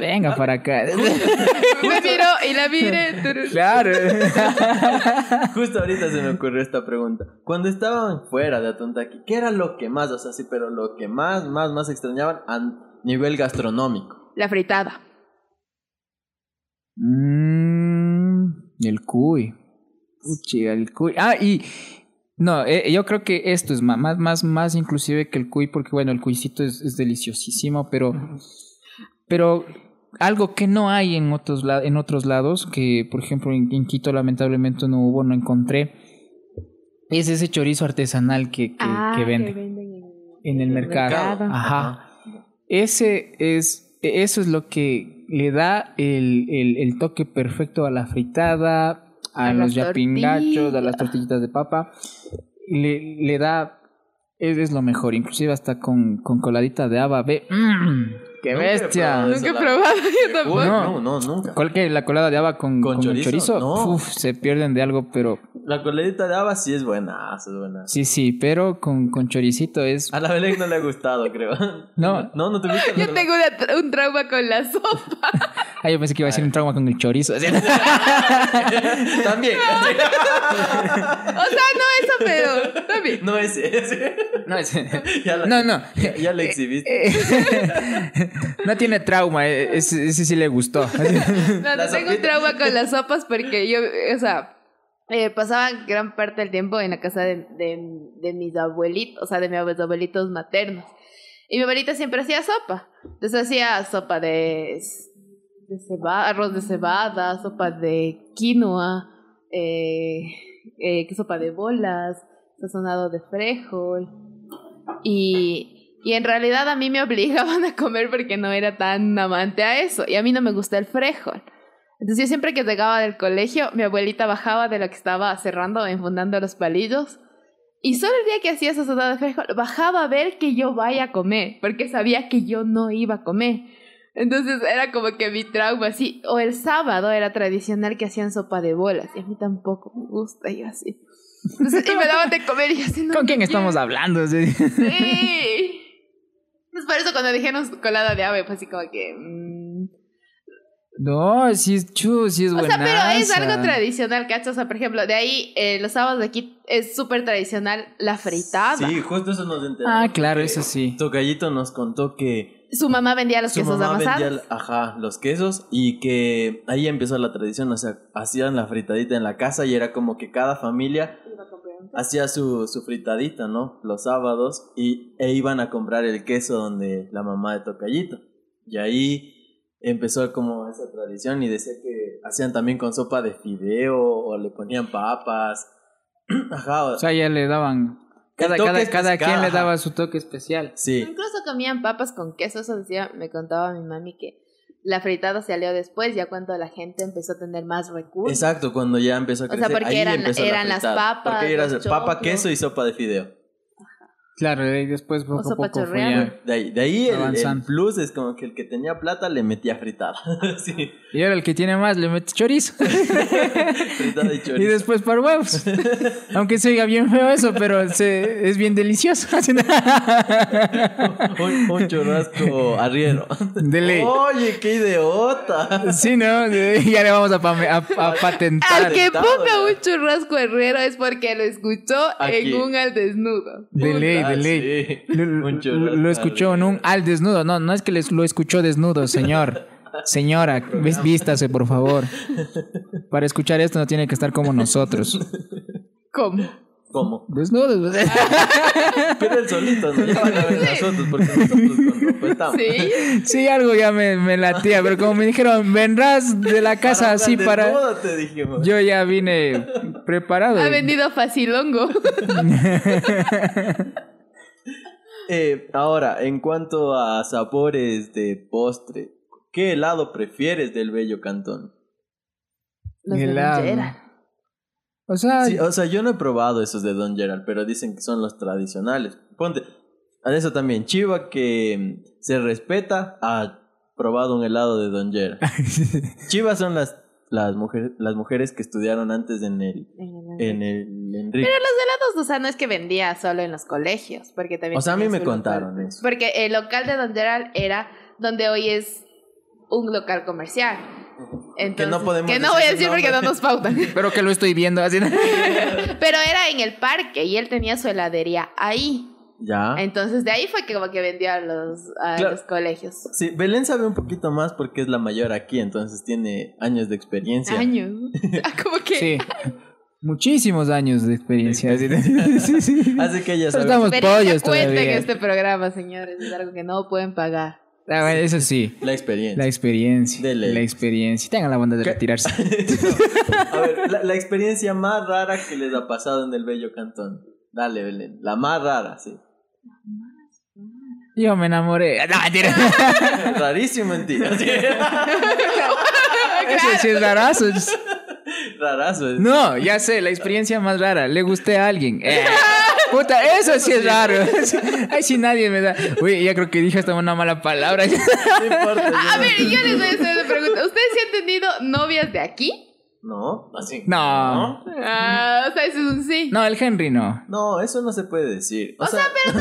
venga para acá. Me miró y la miré. claro. Justo ahorita se me ocurrió esta pregunta. Cuando estaban fuera de Atontaki, ¿qué era lo que más, o sea, sí, pero lo que más, más, más extrañaban a nivel gastronómico? La fritada. Mm, el cuy. Puchi, el cuy. Ah, y no, eh, yo creo que esto es más, más, más inclusive que el cuy, porque bueno, el cuycito es, es deliciosísimo, pero, pero algo que no hay en otros, en otros lados, que por ejemplo en, en Quito lamentablemente no hubo, no encontré, es ese chorizo artesanal que, que, Ah, que venden en, en el mercado. mercado. Ajá. Ese es, eso es lo que le da el, el, el toque perfecto a la fritada, a, A los yapingachos, a las tortillitas de papa. Le, le da, es, es lo mejor, inclusive hasta con, con coladita de haba. Ve, ¡mm! ¡Qué Nunca he bestia! probado Nunca he probado, yo tampoco. No. no, no, nunca. ¿Cuál que la colada de haba con, ¿Con con chorizo? chorizo? No. Uf, se pierden de algo, pero La coladita de haba sí es buena, es buena. sí, sí, pero con, con choricito es... A la Belén no le ha gustado, creo. No. no, no te gusta. Yo tengo una- un trauma con la sopa. Ah, yo pensé que iba a decir un trauma con el chorizo. También. O sea, no eso, pero también. no ese. ese. No, es- Ya la- no, no. Ya, ya lo exhibiste. No tiene trauma, eh, ese, ese sí le gustó. No, no tengo un trauma con las sopas porque yo, o sea, eh, pasaba gran parte del tiempo en la casa de, de, de mis abuelitos, o sea, de mis abuelitos maternos. Y mi abuelita siempre hacía sopa. Entonces hacía sopa de, de cebada, arroz de cebada, sopa de quinoa, eh, eh, sopa de bolas, sazonado de frijol. Y, y en realidad a mí me obligaban a comer porque no era tan amante a eso. Y a mí no me gusta el frijol. Entonces yo siempre que llegaba del colegio, mi abuelita bajaba de lo que estaba cerrando, enfundando los palillos. Y solo el día que hacía soda de frijol, bajaba a ver que yo vaya a comer, porque sabía que yo no iba a comer. Entonces era como que mi trauma así. O el sábado era tradicional que hacían sopa de bolas, y a mí tampoco me gusta, y yo así. Entonces, y me daban de comer y yo así, no ¿Con quién estamos hablando? Sí. Sí. Pues por eso cuando dijeron colada de ave, fue así como que... mm. No, sí es chu, sí es O buena. sea, pero es algo tradicional, ¿cachai? O sea, por ejemplo, de ahí, eh, los sábados de aquí es súper tradicional la fritada. Sí, justo eso nos enteramos. Ah, claro, eso sí. Tocayito nos contó que Su mamá vendía los su quesos mamá amasados. vendía, ajá, los quesos y que ahí empezó la tradición, o sea, hacían la fritadita en la casa y era como que cada familia hacía su, su fritadita, ¿no? Los sábados y, e iban a comprar el queso donde la mamá de Tocayito. Y ahí empezó como esa tradición y decía que hacían también con sopa de fideo o le ponían papas. Ajá, O sea, ya le daban. Cada, toque cada, cada quien le daba su toque especial. sí. Incluso comían papas con queso, eso decía, me contaba mi mami que la fritada salió después, ya cuando la gente empezó a tener más recursos. Exacto, cuando ya empezó a O sea, crecer. porque ahí eran- empezó la eran las papas, Porque era papa, queso y sopa de fideo. Claro, y después poco a sopa poco fue chorreada. ya. De ahí, de ahí el, plus es como que el que tenía plata le metía fritada. sí, Y ahora el que tiene más le mete chorizo. fritada y y chorizo. después para huevos. Aunque se oiga bien feo eso, pero se, es bien delicioso. un, un churrasco arriero. De ley. Oye, qué idiota. Sí, ¿no? Ya le vamos a, a- a patentar. Al que ponga un churrasco herrero es porque lo escuchó Aquí. en un al desnudo. De ley, de ley. sí. Lo, lo- lo escuchó en un al desnudo. No, no es que les, lo escuchó desnudo, señor. Señora, vístase, por favor. Para escuchar esto no tiene que estar como nosotros. ¿Cómo? ¿Cómo? Desnudos. Pero el solito, ¿no? Ya van a ver nosotros, porque nosotros con ropa estamos. Sí. Sí, algo ya me, me latía, pero como me dijeron, vendrás de la casa así andar para... desnudo, te dijimos. Yo ya vine preparado. Ha vendido facilongo. Eh, ahora, en cuanto a sabores de postre, ¿qué helado prefieres del bello cantón? Los de Helado. lonchera. O sea, Sí, o sea, yo no he probado esos de Don Gerald, pero dicen que son los tradicionales. Ponte, a eso también, Chiva que mm, se respeta ha probado un helado de Don Gerald. Chiva son las, las, mujeres, las mujeres que estudiaron antes en el, en el el Enrique. Pero los helados, o sea, no es que vendía solo en los colegios, porque también... O sea, a mí me contaron local. eso. Porque el local de Don Gerald era donde hoy es un local comercial. Entonces, no podemos Que no voy a decir porque no nos pautan. Pero que lo estoy viendo así. Pero era en el parque y él tenía su heladería ahí. Ya. Entonces de ahí fue que como que vendió a los, a Claro. los colegios. Sí, Belén sabe un poquito más porque es la mayor aquí, entonces tiene años de experiencia. Años. Ah, como que... Sí. Muchísimos años de experiencia. así. Sí, sí. Así que ella Pero sabe. estamos pollos cuenta en todavía. este programa, señores. Es algo que no pueden pagar. Ah, bueno, eso sí. La experiencia. La experiencia. Dele. La experiencia. Tengan la bondad de ¿Qué? retirarse. A ver, la, la experiencia más rara que les ha pasado en el bello cantón. Dale, Belén. La más rara, sí. Yo me enamoré. No, mentira. Rarísimo en ti. Sí. Eso sí es rarazo. Rarazo. es. No, ya sé, la experiencia más rara. Le gusté a alguien. Eh, puta, eso sí es raro. Ay, si nadie me da. Uy, ya creo que dije hasta una mala palabra. No importa. A ver, yo les voy a hacer una pregunta. ¿Ustedes sí han tenido novias de aquí? No, así. No. Ah, o sea, eso es un sí. No, el Henry no. No, eso no se puede decir. O, sea,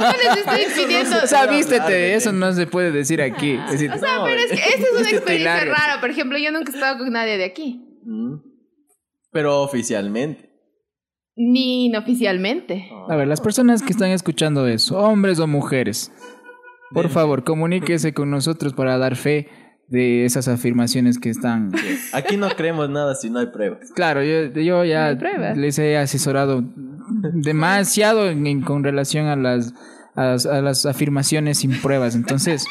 No les estoy pidiendo. O sea, vístete, eso no se puede decir aquí. Es decir, O sea, No, pero es que esta es una Vístete experiencia rara. Por ejemplo, yo nunca he estado con nadie de aquí. mm, pero oficialmente. Ni inoficialmente. A ver, las personas que están escuchando eso, hombres o mujeres, por favor, comuníquese con nosotros para dar fe de esas afirmaciones que están. Aquí no creemos nada si no hay pruebas. Claro, yo, yo ya No les he asesorado demasiado en- en- con relación a las, a las, a las afirmaciones sin pruebas. Entonces,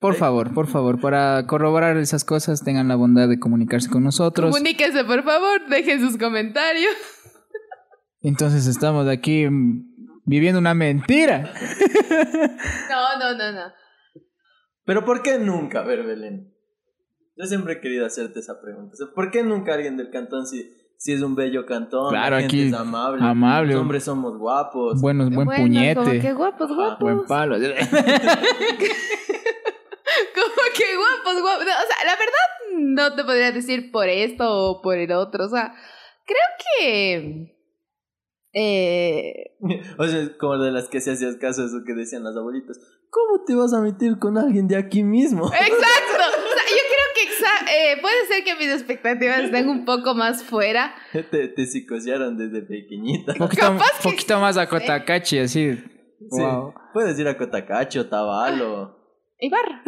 por favor, por favor, para corroborar esas cosas, tengan la bondad de comunicarse con nosotros. Comuníquese, por favor. Dejen sus comentarios. Entonces, estamos aquí viviendo una mentira. No, no, no, no. Pero ¿por qué nunca? A ver, Belén. Yo siempre he querido hacerte esa pregunta. O sea, ¿Por qué nunca alguien del cantón si, si es un bello cantón? Claro, la gente aquí es amable. amable. Los hombres somos guapos. Buenos, buen Bueno, puñete. Como que guapos, guapos. Buen palo. Como que guapos, guapos. No, o sea, la verdad no te podría decir por esto o por el otro. O sea, creo que... Eh, O sea, como de las que se hacías caso de eso que decían las abuelitas. ¿Cómo te vas a meter con alguien de aquí mismo? exacto. O sea, yo creo que exa- eh, puede ser que mis expectativas estén un poco más fuera. te, te psicosearon desde pequeñita. poquito, Capaz que poquito más a Cotacachi, así. Sí. Wow. Puedes ir a Cotacacho, Tabalo. Ibarra.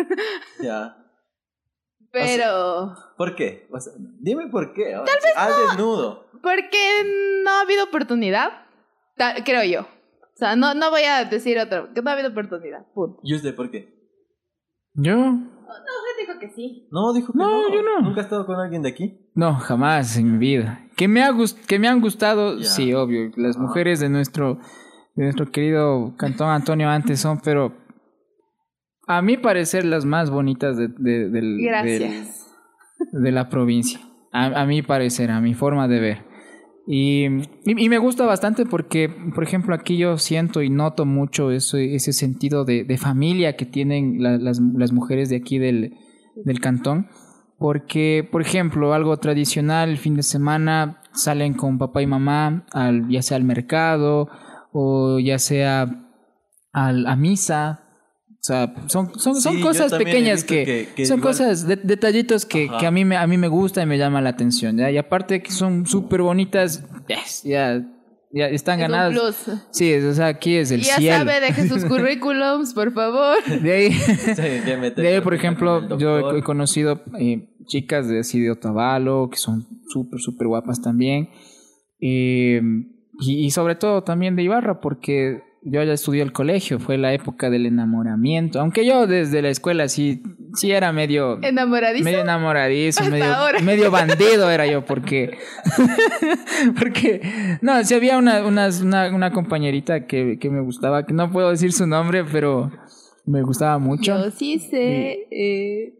Ya. Pero... ¿Por qué? O sea, dime por qué. Tal vez Al desnudo. Porque no ha habido oportunidad. Creo yo. O sea, no, no voy a decir otro. Que no ha habido oportunidad. Punto. ¿Y usted por qué? ¿Yo? No, usted dijo que sí. No, dijo que No, no. yo no. ¿Nunca has estado con alguien de aquí? No, jamás en mi vida. Que me, ha gust- que me han gustado, sí, obvio. Las Ah. mujeres de nuestro, de nuestro querido Cantón Antonio antes son, pero a mi parecer las más bonitas de, de- del- Gracias. del- de la provincia. A, a mi parecer, a mi forma de ver. Y, y, me gusta bastante porque, por ejemplo, aquí yo siento y noto mucho ese, ese sentido de, de familia que tienen la- las, las mujeres de aquí del, del cantón. Porque, por ejemplo, algo tradicional, el fin de semana salen con papá y mamá, al, ya sea al mercado o ya sea al, a misa. O sea, son, son, son Sí, cosas pequeñas que, que- que son igual- cosas, de- detallitos que, que a, mí me, a mí me gusta y me llama la atención. ¿ya? Y aparte que son súper bonitas, yes, ya, ya están Es un ganadas. plus. Sí, o sea, aquí es el ya cielo. sabe, deje sus currículums, por favor. De ahí, Sí, ya de ahí, por ejemplo, yo he conocido eh, chicas de así de Otavalo que son súper, súper guapas también. Eh, y, y sobre todo también de Ibarra, porque yo ya estudié el colegio, fue la época del enamoramiento. Aunque yo desde la escuela sí, sí era medio, Enamoradizo. medio enamoradizo, Hasta medio, ahora. medio bandido era yo, porque, porque, no, si había una, una, una, una compañerita que, que me gustaba, que no puedo decir su nombre, pero me gustaba mucho. Yo sí sé. Eh,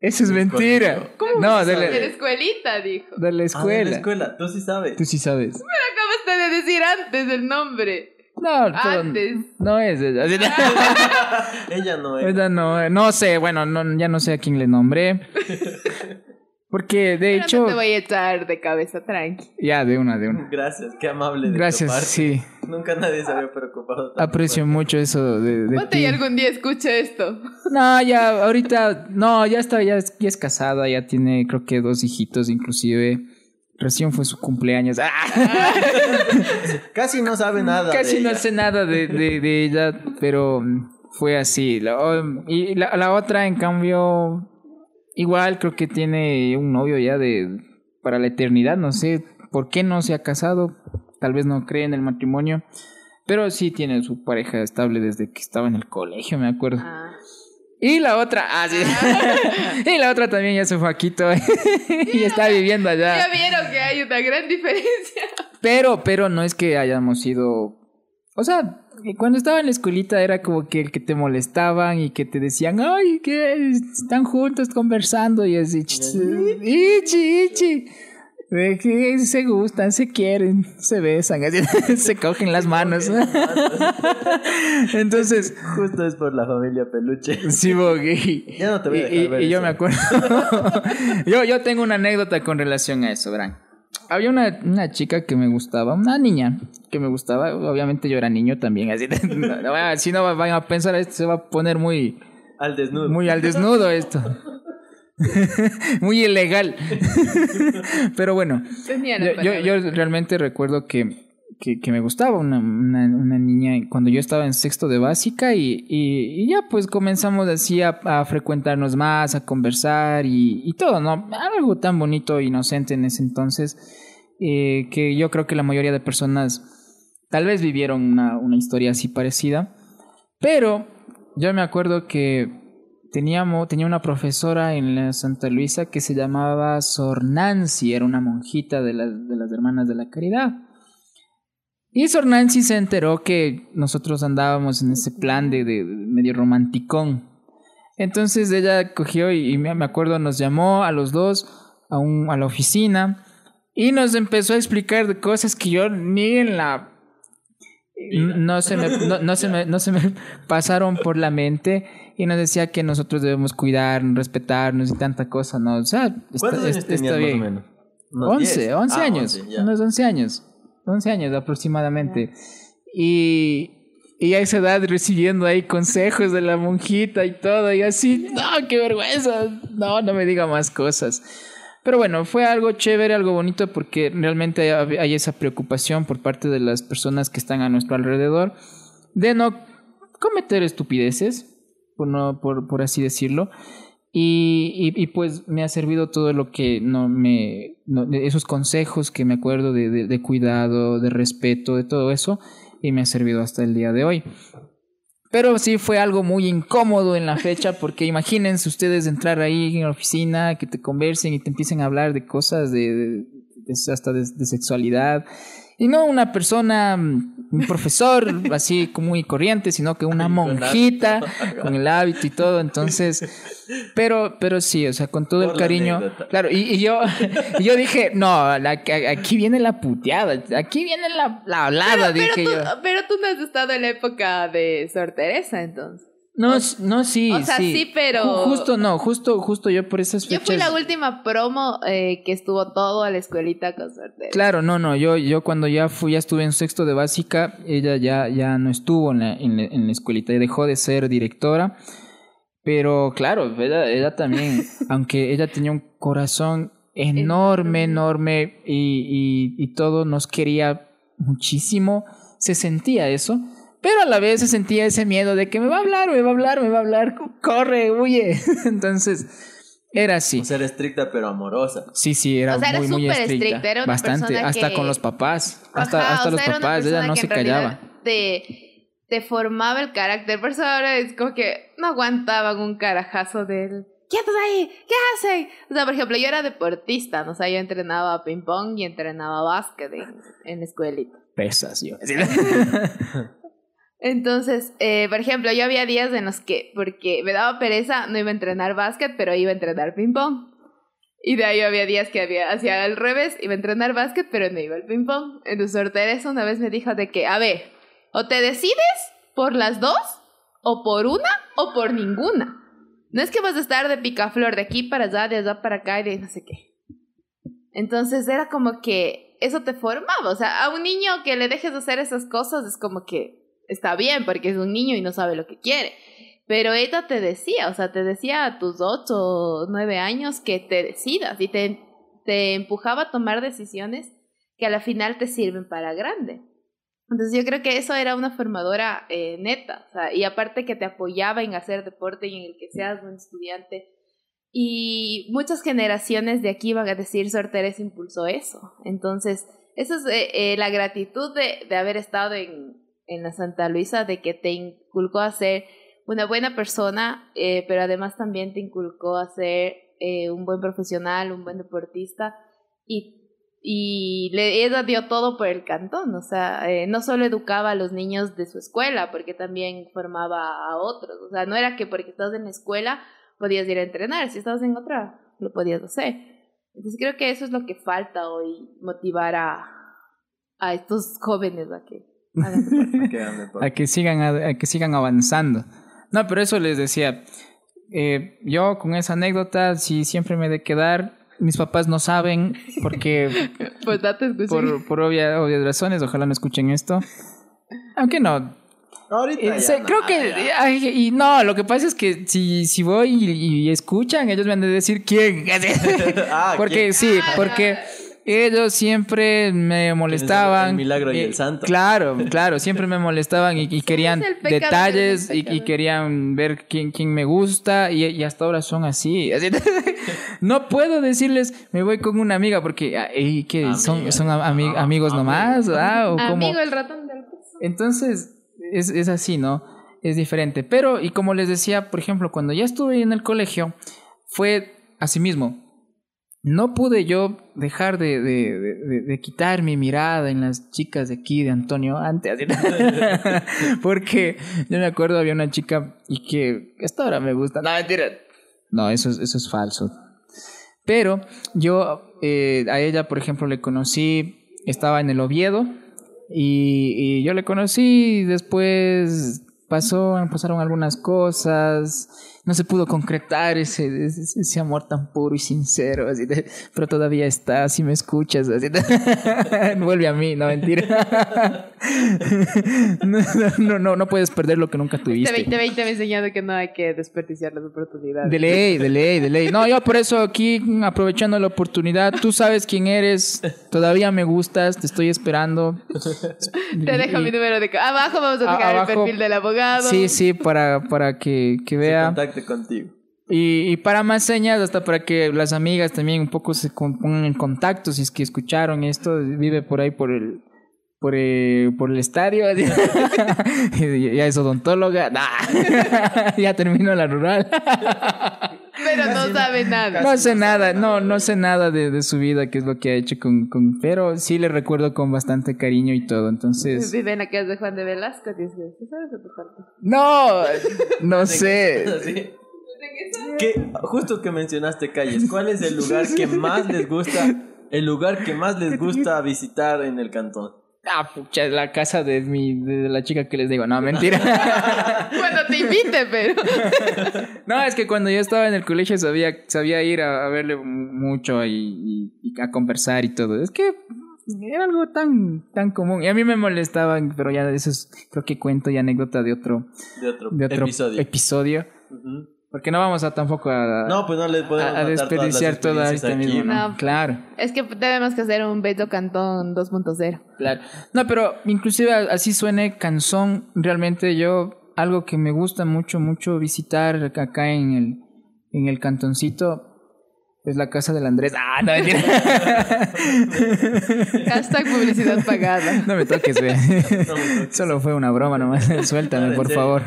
Eso es mentira. No, de de la escuelita, dijo. de la Ah, de la escuela. escuela, tú sí sabes. Tú sí sabes. Acabaste de decir antes el nombre. No, Antes. no es ella. Ella no es. Ella no, no sé, bueno, no, ya no sé a quién le nombré. Porque de Pero hecho. No te voy a echar de cabeza, tranqui. Ya, de una, de una. Gracias, qué amable de tu Gracias, parte. sí. Nunca nadie se había preocupado. tanto Aprecio por- mucho eso de, de Ponte y algún día escuche esto. No, ya, ahorita, no, ya está, ya es, ya es casada, ya tiene creo que dos hijitos inclusive. Recién fue su cumpleaños. ¡Ah! Casi no sabe nada. Casi de no ella. sé nada de, de, de ella, pero fue así. La- o- y la, la otra, en cambio, igual creo que tiene un novio ya de para la eternidad. No sé por qué no se ha casado. Tal vez no cree en el matrimonio. Pero sí tiene su pareja estable desde que estaba en el colegio, me acuerdo. Ah. Y la otra, ah, sí. y la otra también ya se fue a Quito y está viviendo allá. Ya vieron que hay una gran diferencia. Pero, pero no es que hayamos sido. O sea, cuando estaba en la escuelita era como que el que te molestaban y que te decían, ay, que están juntos conversando y así, ch- ichi, ichi. De que se gustan, se quieren, se besan, se cogen las manos. Entonces, Justo es por la familia peluche. sí, porque- Ya no te voy a dejar y- ver y yo me acuerdo. yo, yo tengo una anécdota con relación a eso, verán. Había una, una chica que me gustaba, una niña que me gustaba. Obviamente yo era niño también. Así, no, no, si no vayan a pensar, esto se va a poner muy, Al desnudo. muy al desnudo esto. muy ilegal. Pero bueno, la yo, yo, palabra. yo realmente recuerdo que, que, que me gustaba una, una, una niña cuando yo estaba en sexto de básica y, y, y ya pues comenzamos así a, a frecuentarnos más, a conversar y, y todo, ¿no? Algo tan bonito e inocente en ese entonces eh, que yo creo que la mayoría de personas tal vez vivieron una, una historia así parecida, pero yo me acuerdo que teníamos, tenía una profesora en Santa Luisa que se llamaba Sor Nancy, era una monjita de las, de las Hermanas de la Caridad. Y Sor Nancy se enteró que nosotros andábamos en ese plan de, de medio romanticón. Entonces ella cogió y, y me acuerdo nos llamó a los dos a, un, a la oficina y nos empezó a explicar de cosas que yo ni en la no se, me, no, no se me, no se me pasaron por la mente y nos decía que nosotros debemos cuidarnos, respetarnos y tanta cosa, ¿no? O sea, está, ¿Cuántos años está- tenías está más o bien. menos? Unos 11, 10. 11 Ah, años, 11, ya. unos 11 años, 11 años aproximadamente. Y, y a esa edad recibiendo ahí consejos de la monjita y todo, y así, no, qué vergüenza, no, no me diga más cosas. Pero bueno, fue algo chévere, algo bonito, porque realmente hay, esa preocupación por parte de las personas que están a nuestro alrededor de no cometer estupideces, por, no, por, por así decirlo. Y, y, pues me ha servido todo lo que no me. no- esos consejos que me acuerdo de, de cuidado, de respeto, de todo eso. Y me ha servido hasta el día de hoy. Pero sí fue algo muy incómodo en la fecha, porque imagínense ustedes entrar ahí en la oficina, que te conversen y te empiecen a hablar de cosas de, de- hasta de sexualidad. Y no una persona, mm, un profesor así como muy corriente, sino que una monjita con el hábito y todo. Entonces, pero, pero sí, o sea, con todo Por el cariño. Claro, y, y yo, y yo dije, no, la- aquí viene la puteada, aquí viene la, la hablada, Pero dije tú, yo. pero tú no has estado en la época de Sor Teresa, entonces. No, no, sí, o sea, sí, pero- Ju- Justo no, justo, justo yo por esas Yo fechas. fui la última promo eh, que estuvo todo a la escuelita con Sor Teresa. Claro, no, no, yo, yo cuando ya fui, ya estuve en sexto de básica, ella ya, ya no estuvo en la, en la, en la escuelita, dejó de ser directora, pero claro, ella, ella también, aunque ella tenía un corazón enorme, enorme y, y, y todo, nos quería muchísimo, se sentía eso, pero a la vez se sentía ese miedo de que me va a hablar, me va a hablar, me va a hablar, corre, huye, entonces era así. O sea, era estricta pero amorosa. Sí, sí, era, O sea, era muy, estricta. estricta, era una Bastante, persona hasta que- con los papás. Hasta, Ajá, hasta o los sea, papás, ella no se callaba. Te, te formaba el carácter. Por eso ahora es como que no aguantaban un carajazo del. ¿Qué haces ahí? ¿Qué hacen? O sea, por ejemplo, yo era deportista, ¿no? O sea, yo entrenaba ping-pong y entrenaba básquet en, en la escuelita. Pesas, yo. Entonces, eh, por ejemplo, yo había días en los que, porque me daba pereza, no iba a entrenar básquet, pero iba a entrenar ping-pong. Y de ahí había días que había, hacía al revés, iba a entrenar básquet, pero no iba al ping-pong. Entonces, Sor Teresa una vez me dijo de que, a ver, o te decides por las dos, o por una, o por ninguna. no es que vas a estar de picaflor de aquí para allá, de allá para acá y de no sé qué. Entonces era como que eso te formaba. O sea, a un niño que le dejes de hacer esas cosas es como que está bien porque es un niño y no sabe lo que quiere. Pero ella te decía, o sea, te decía a tus ocho o nueve años que te decidas y te, te empujaba a tomar decisiones que a la final te sirven para grande. Entonces yo creo que eso era una formadora eh, neta, y aparte que te apoyaba en hacer deporte y en el que seas buen estudiante. Y muchas generaciones de aquí van a decir, Sor Teresa impulsó eso. Entonces, eso es eh, eh, la gratitud de, de haber estado en, en, la Santa Luisa, de que te inculcó a ser una buena persona, pero además también te inculcó a ser un buen profesional, un buen deportista y y le, ella dio todo por el cantón, o sea, eh, no solo educaba a los niños de su escuela, porque también formaba a otros, o sea, no era que porque estabas en la escuela podías ir a entrenar, si estabas en otra, lo podías hacer. Entonces creo que eso es lo que falta hoy, motivar a, a estos jóvenes a que a que sigan a, que sigan avanzando. No, pero eso les decía, eh, yo con esa anécdota, si siempre me de quedar, mis papás no saben porque pues por, por obvias razones, ojalá no escuchen esto. Aunque no. Ahorita eh, creo que y no, lo que pasa es que si, si voy y, escuchan, ellos me han de decir quién. ah, porque sí, porque ellos siempre me molestaban. El, milagro y el eh, santo. Claro, claro, siempre me molestaban y, querían detalles y, querían ver quién, quién me gusta y, hasta ahora son así. no puedo decirles, me voy con una amiga porque ah, que son, son amigos nomás. Ah, Amigo el ratón del Entonces, es, es así, ¿no? Es diferente. Pero, y como les decía, por ejemplo, cuando ya estuve en el colegio, fue así mismo no pude yo dejar de, de, de, quitar mi mirada en las chicas de aquí, de Antonio, antes. Porque yo me acuerdo, había una chica y que esta hora me gusta. No, mentira. No, eso es, eso es falso. Pero yo eh, a ella, por ejemplo, le conocí, estaba en el Oviedo y, y yo le conocí, después pasó, pasaron algunas cosas no se pudo concretar ese, ese, amor tan puro y sincero, así pero todavía está, si me escuchas, así vuelve a mí, no mentira. no, no, no, puedes perder lo que nunca tuviste. Este 2020 me ha enseñado que no hay que desperdiciar las oportunidades. De ley, de ley, de ley. No, yo por eso aquí, aprovechando la oportunidad, tú sabes quién eres, todavía me gustas, te estoy esperando. Te dejo mi número de... Abajo vamos a dejar el perfil del abogado. Sí, sí, para, para que, que vea contigo. Y, para más señas, hasta para que las amigas también un poco se pongan en contacto, si es que escucharon esto, vive por ahí por el, por el, por el estadio. ya es odontóloga. ya terminó la rural. pero no sabe nada. No sé nada, no, no sé nada de, de, su vida, qué es lo que ha hecho con, con, pero sí le recuerdo con bastante cariño y todo, entonces. Vive en la casa de Juan de Velasco, ¿sabes No, no sé. Que, justo que mencionaste calles, ¿cuál es el lugar que más les gusta, el lugar que más les gusta visitar en el cantón? Ah, pucha, la casa de mi, de la chica que les digo, no, mentira. cuando te invite, pero. no, es que cuando yo estaba en el colegio sabía, sabía ir a, verle mucho y, a conversar y todo. Es que era algo tan, tan común. Y a mí me molestaban, pero ya eso es, creo que cuento y anécdota de otro, de otro, episodio. episodio. Porque no vamos a tampoco a, no, pues no le podemos a, desperdiciar toda esta misma. No, claro. Es que tenemos que hacer un Beto Cantón 2.0. Claro. No, pero inclusive así suene canzón, realmente yo algo que me gusta mucho mucho visitar acá en el en el cantoncito es la casa del Andrés. Ah, no, mentira. Hashtag publicidad pagada. No me toques, ve. Solo fue una broma nomás. Suéltame, por favor.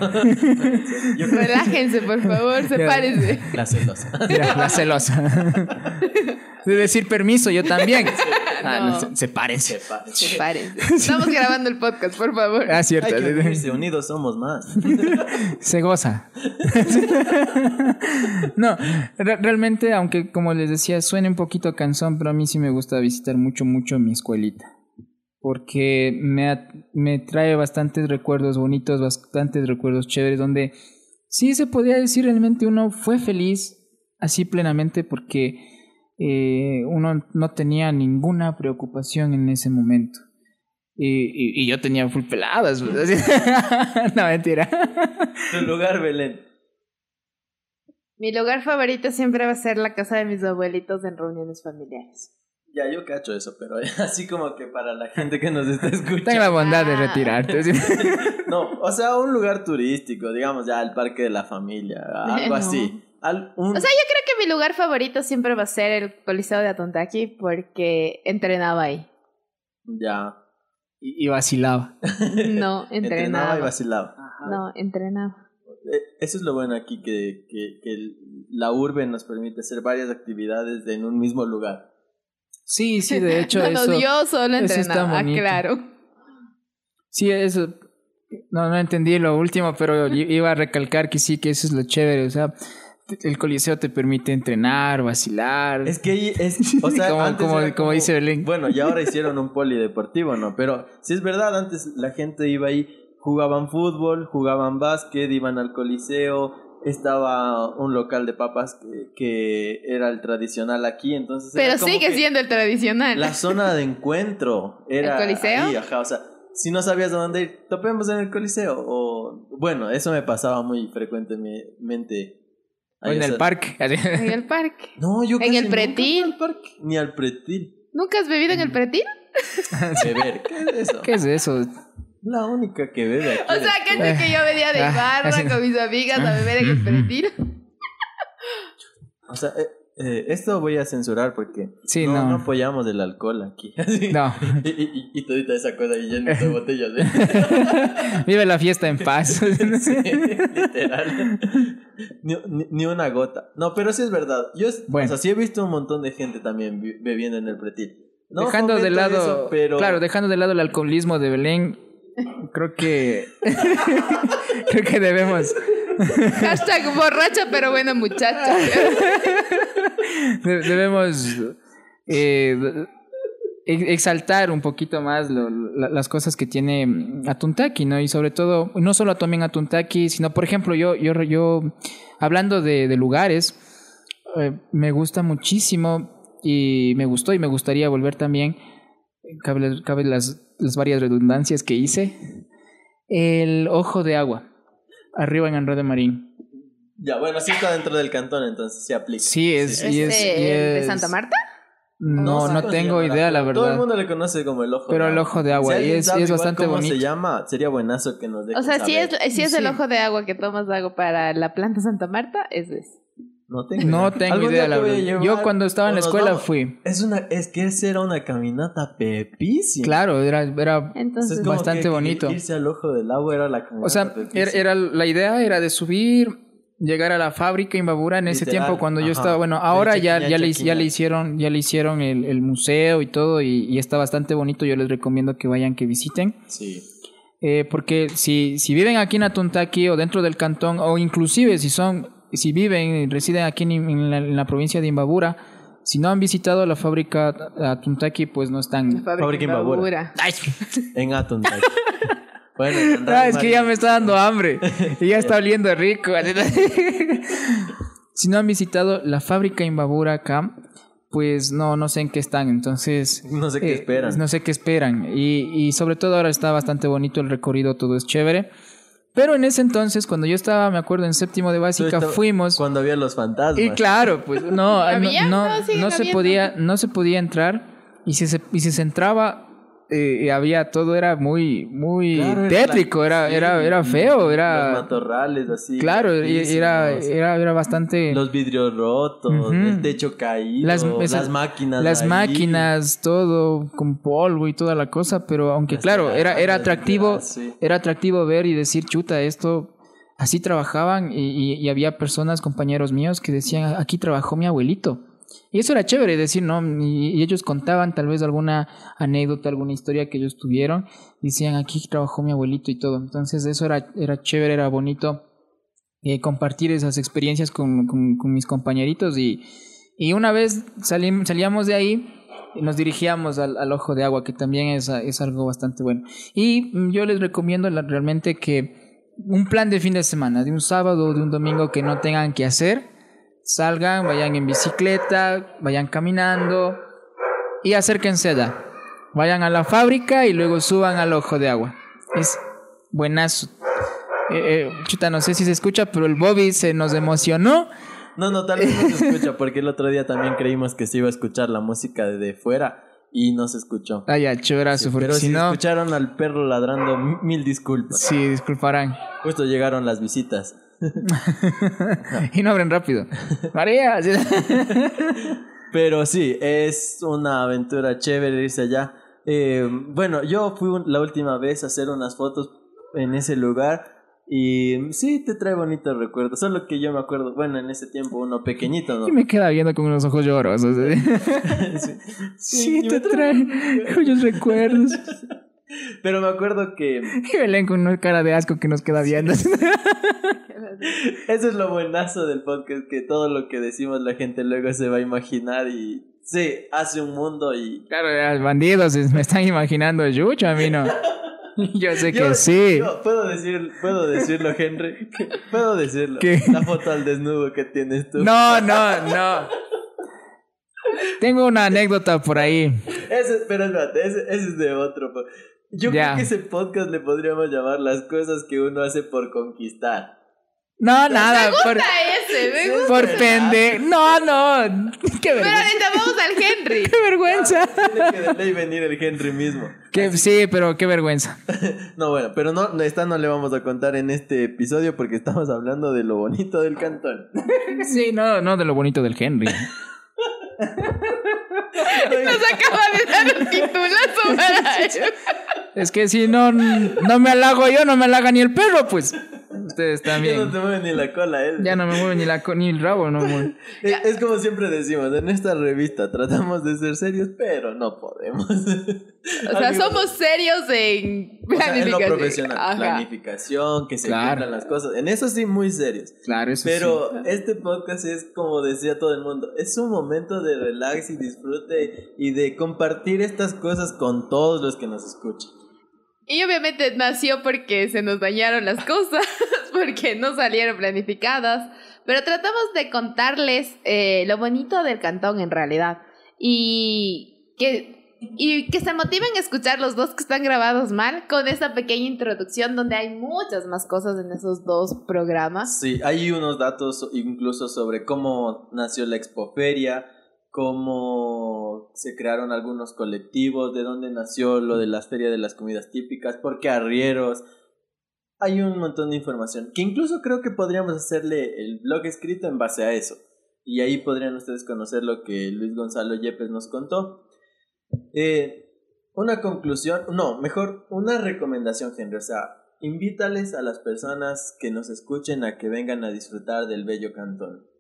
Relájense, por favor. Sepárense. La celosa. la celosa. De decir permiso, yo también. Ah, no. sepárense. Sepárense. Estamos grabando el podcast, por favor. Ah, cierto. Hay unidos somos más. Se goza. no, realmente, aunque como les decía, suene un poquito cansón, pero a mí sí me gusta visitar mucho, mucho mi escuelita. Porque me, me trae bastantes recuerdos bonitos, bastantes recuerdos chéveres, donde sí se podía decir realmente uno fue feliz así plenamente porque eh, uno no tenía ninguna preocupación en ese momento. Y, y, yo tenía full peladas. no, mentira. Tu lugar, Belén. Mi lugar favorito siempre va a ser la casa de mis abuelitos en reuniones familiares. Ya, yo cacho eso, pero así como que para la gente que nos está escuchando. Ten la bondad de retirarte. no, o sea, un lugar turístico, digamos ya el parque de la familia, algo así. O sea, yo creo que mi lugar favorito siempre va a ser el Coliseo de Atontaki porque entrenaba ahí. Ya. Y, vacilaba. No, entrenaba. entrenaba y vacilaba. No, entrenaba. Eh, eso es lo bueno aquí, que, que, que, la urbe nos permite hacer varias actividades en un mismo lugar. Sí, sí, de hecho no, eso... yo solo entrenaba, claro. Sí, eso... No, no entendí lo último, pero iba a recalcar que sí, que eso es lo chévere, o sea... El coliseo te permite entrenar, vacilar. Es que es, o sea, como, como, dice Belén. Bueno, y ahora hicieron un polideportivo, ¿no? Pero si es verdad, antes la gente iba ahí jugaban fútbol, jugaban básquet, iban al coliseo, estaba un local de papas que, era el tradicional aquí, entonces... Pero sigue siendo el tradicional. La zona de encuentro era... ¿El coliseo? Ahí, ajá, o sea, si no sabías dónde ir, topemos en el coliseo, o... Bueno, eso me pasaba muy frecuentemente. O en el parque. En el parque. No, yo En el pretil. Ni al pretil. ¿Nunca has bebido en el pretil? Beber, ¿qué es eso? ¿Qué es eso? La única que bebe aquí. O sea, que que yo venía de ah, barra con mis amigas a beber en el pretil. O sea, eh, eh, esto voy a censurar porque no, no. apoyamos el alcohol aquí. No. y, y, y, todita esa cosa ahí llena de botellas. Vive la fiesta en paz. sí, literal. Ni, ni, una gota. No, pero sí es verdad. Yo bueno. o sea, sí he visto un montón de gente también bebiendo en el pretil. No dejando de lado, pero... claro, dejando de lado el alcoholismo de Belén, creo que creo que debemos hashtag borracha pero buena muchacha debemos eh, exaltar un poquito más las cosas que tiene Atuntaki, ¿no? Y sobre todo, no solo también Atuntaki, sino, por ejemplo, yo, yo, yo hablando de, lugares, eh, me gusta muchísimo y me gustó y me gustaría volver también cabe, cabe las, varias redundancias que hice. El ojo de agua, arriba en Enredo Marín. Ya, bueno, sí está dentro del cantón, entonces se aplica. Sí, es. Y es, ¿De Santa Marta? No, no, tengo idea, la verdad. Todo el mundo le conoce como el ojo Pero el ojo de agua, y es, es bastante cómo bonito. se llama? Sería buenazo que nos deje O sea, si es, si es el ojo de agua que tomas agua para la planta Santa Marta, eso es. No tengo, no tengo idea, la verdad. Yo cuando estaba en la escuela fui. Es una, es que esa era una caminata pepísima. Claro, era, era Entonces, bastante bonito. irse al ojo del agua era la caminata. O sea, era, la idea era de subir, llegar a la fábrica Imbabura en ese tiempo cuando yo estaba, bueno, ahora ya, ya, le, ya le hicieron, ya le hicieron el, el museo y todo, y, y, está bastante bonito. Yo les recomiendo que vayan, que visiten. Sí. Eh, porque si, si viven aquí en Atuntaki o dentro del cantón, o inclusive si son si viven, residen aquí en, la, provincia de Imbabura, si no han visitado la fábrica Atuntaki, pues no están. fábrica, Imbabura. en Atuntaki. bueno, ah, es que ya me está dando hambre y ya está oliendo rico. si no han visitado la fábrica Imbabura acá, pues no, no sé en qué están, entonces... No sé qué eh, esperan. No sé qué esperan. Y, y sobre todo ahora está bastante bonito el recorrido, todo es chévere. Pero en ese entonces, cuando yo estaba, me acuerdo, en séptimo de básica, fuimos. Cuando había los fantasmas. Y claro, pues no, no, no, se podía, no se podía entrar. Y si se, y si se entraba, eh, había todo era muy muy tétrico era era era feo era los matorrales así claro era era era bastante los vidrios rotos el techo caído las, las máquinas las máquinas todo con polvo y toda la cosa pero aunque claro era era atractivo era atractivo ver y decir chuta esto así trabajaban y, y había personas compañeros míos que decían aquí trabajó mi abuelito y eso era chévere decir, ¿no? Y, ellos contaban tal vez alguna anécdota, alguna historia que ellos tuvieron. Decían, aquí trabajó mi abuelito y todo. Entonces eso era, era chévere, era bonito eh, compartir esas experiencias con, con, mis compañeritos. Y, y una vez salíamos de ahí nos dirigíamos al, al, ojo de agua, que también es, es algo bastante bueno. Y yo les recomiendo realmente que un plan de fin de semana, de un sábado o de un domingo que no tengan que hacer, salgan, vayan en bicicleta, vayan caminando y acérquense allá. Vayan a la fábrica y luego suban al ojo de agua. Es buenazo. Eh, eh, chuta, no sé si se escucha, pero el Bobby se nos emocionó. No, no, tal vez no se escucha porque el otro día también creímos que se iba a escuchar la música de fuera y no se escuchó. Ah, ya, chéverazo, porque Pero si no... escucharon al perro ladrando, mil disculpas. Sí, disculparán. Justo llegaron las visitas. y no abren rápido. María. Pero sí, es una aventura chévere irse allá. Eh, bueno, yo fui un- la última vez a hacer unas fotos en ese lugar y sí, te trae bonitos recuerdos. Solo que yo me acuerdo, bueno, en ese tiempo uno pequeñito, ¿no? Y me queda viendo con unos ojos llorosos. Sí. Te me trae muchos recuerdos. Pero me acuerdo que Y Belén con una cara de asco que nos queda viendo. eso es lo buenazo del podcast, que todo lo que decimos la gente luego se va a imaginar y sí, hace un mundo y... Claro, ya, bandidos me están imaginando Yucho, a mí no. Yo sé que Yo- sí. yo puedo, decir, puedo decirlo, Henry. Puedo decirlo. ¿Qué? La foto al desnudo que tienes tú. No, no, no. Tengo una anécdota por ahí. Ese, pero espérate, ese, ese es de otro. Yo creo que ese podcast le podríamos llamar las cosas que uno hace por conquistar. No, nada. Por, ese, me gusta. por pende. No, no. Qué Pero vergüenza. ahorita vamos al Henry. Qué vergüenza. Tiene que de ley venir el Henry mismo. Que, sí, pero qué vergüenza. No, bueno, pero no, no, esta no le vamos a contar en este episodio porque estamos hablando de lo bonito del cantón. Sí, no, no de lo bonito del Henry. Nos acaba de dar un titulazo para. Es que si no, no me halago yo, no me halaga ni el perro, pues. Ustedes Ya no también. te mueve ni la cola él. Ya no me mueve ni, la, co- ni el rabo, no mueve. Es, es como siempre decimos, en esta revista tratamos de ser serios, pero no podemos. O sea, somos serios en O sea, en lo planificación. profesional, Ajá. planificación, que se Claro. cumplan las cosas. En eso sí, muy serios. Claro, eso Pero este podcast es como decía todo el mundo, es un momento de relax y disfrute y de compartir estas cosas con todos los que nos escuchan. Y obviamente nació porque se nos dañaron las cosas, porque no salieron planificadas, pero tratamos de contarles eh, lo bonito del cantón en realidad y que, y que se motiven a escuchar los dos que están grabados mal con esta pequeña introducción donde hay muchas más cosas en esos dos programas. Sí, hay unos datos incluso sobre cómo nació la Expoferia, cómo se crearon algunos colectivos, de dónde nació lo de las ferias de las comidas típicas, por qué arrieros. Hay un montón de información que incluso creo que podríamos hacerle el blog escrito en base a eso. Y ahí podrían ustedes conocer lo que Luis Gonzalo Yepes nos contó. Eh, una conclusión, no, mejor una recomendación, Henry. O sea, invítales a las personas que nos escuchen a que vengan a disfrutar del bello cantón.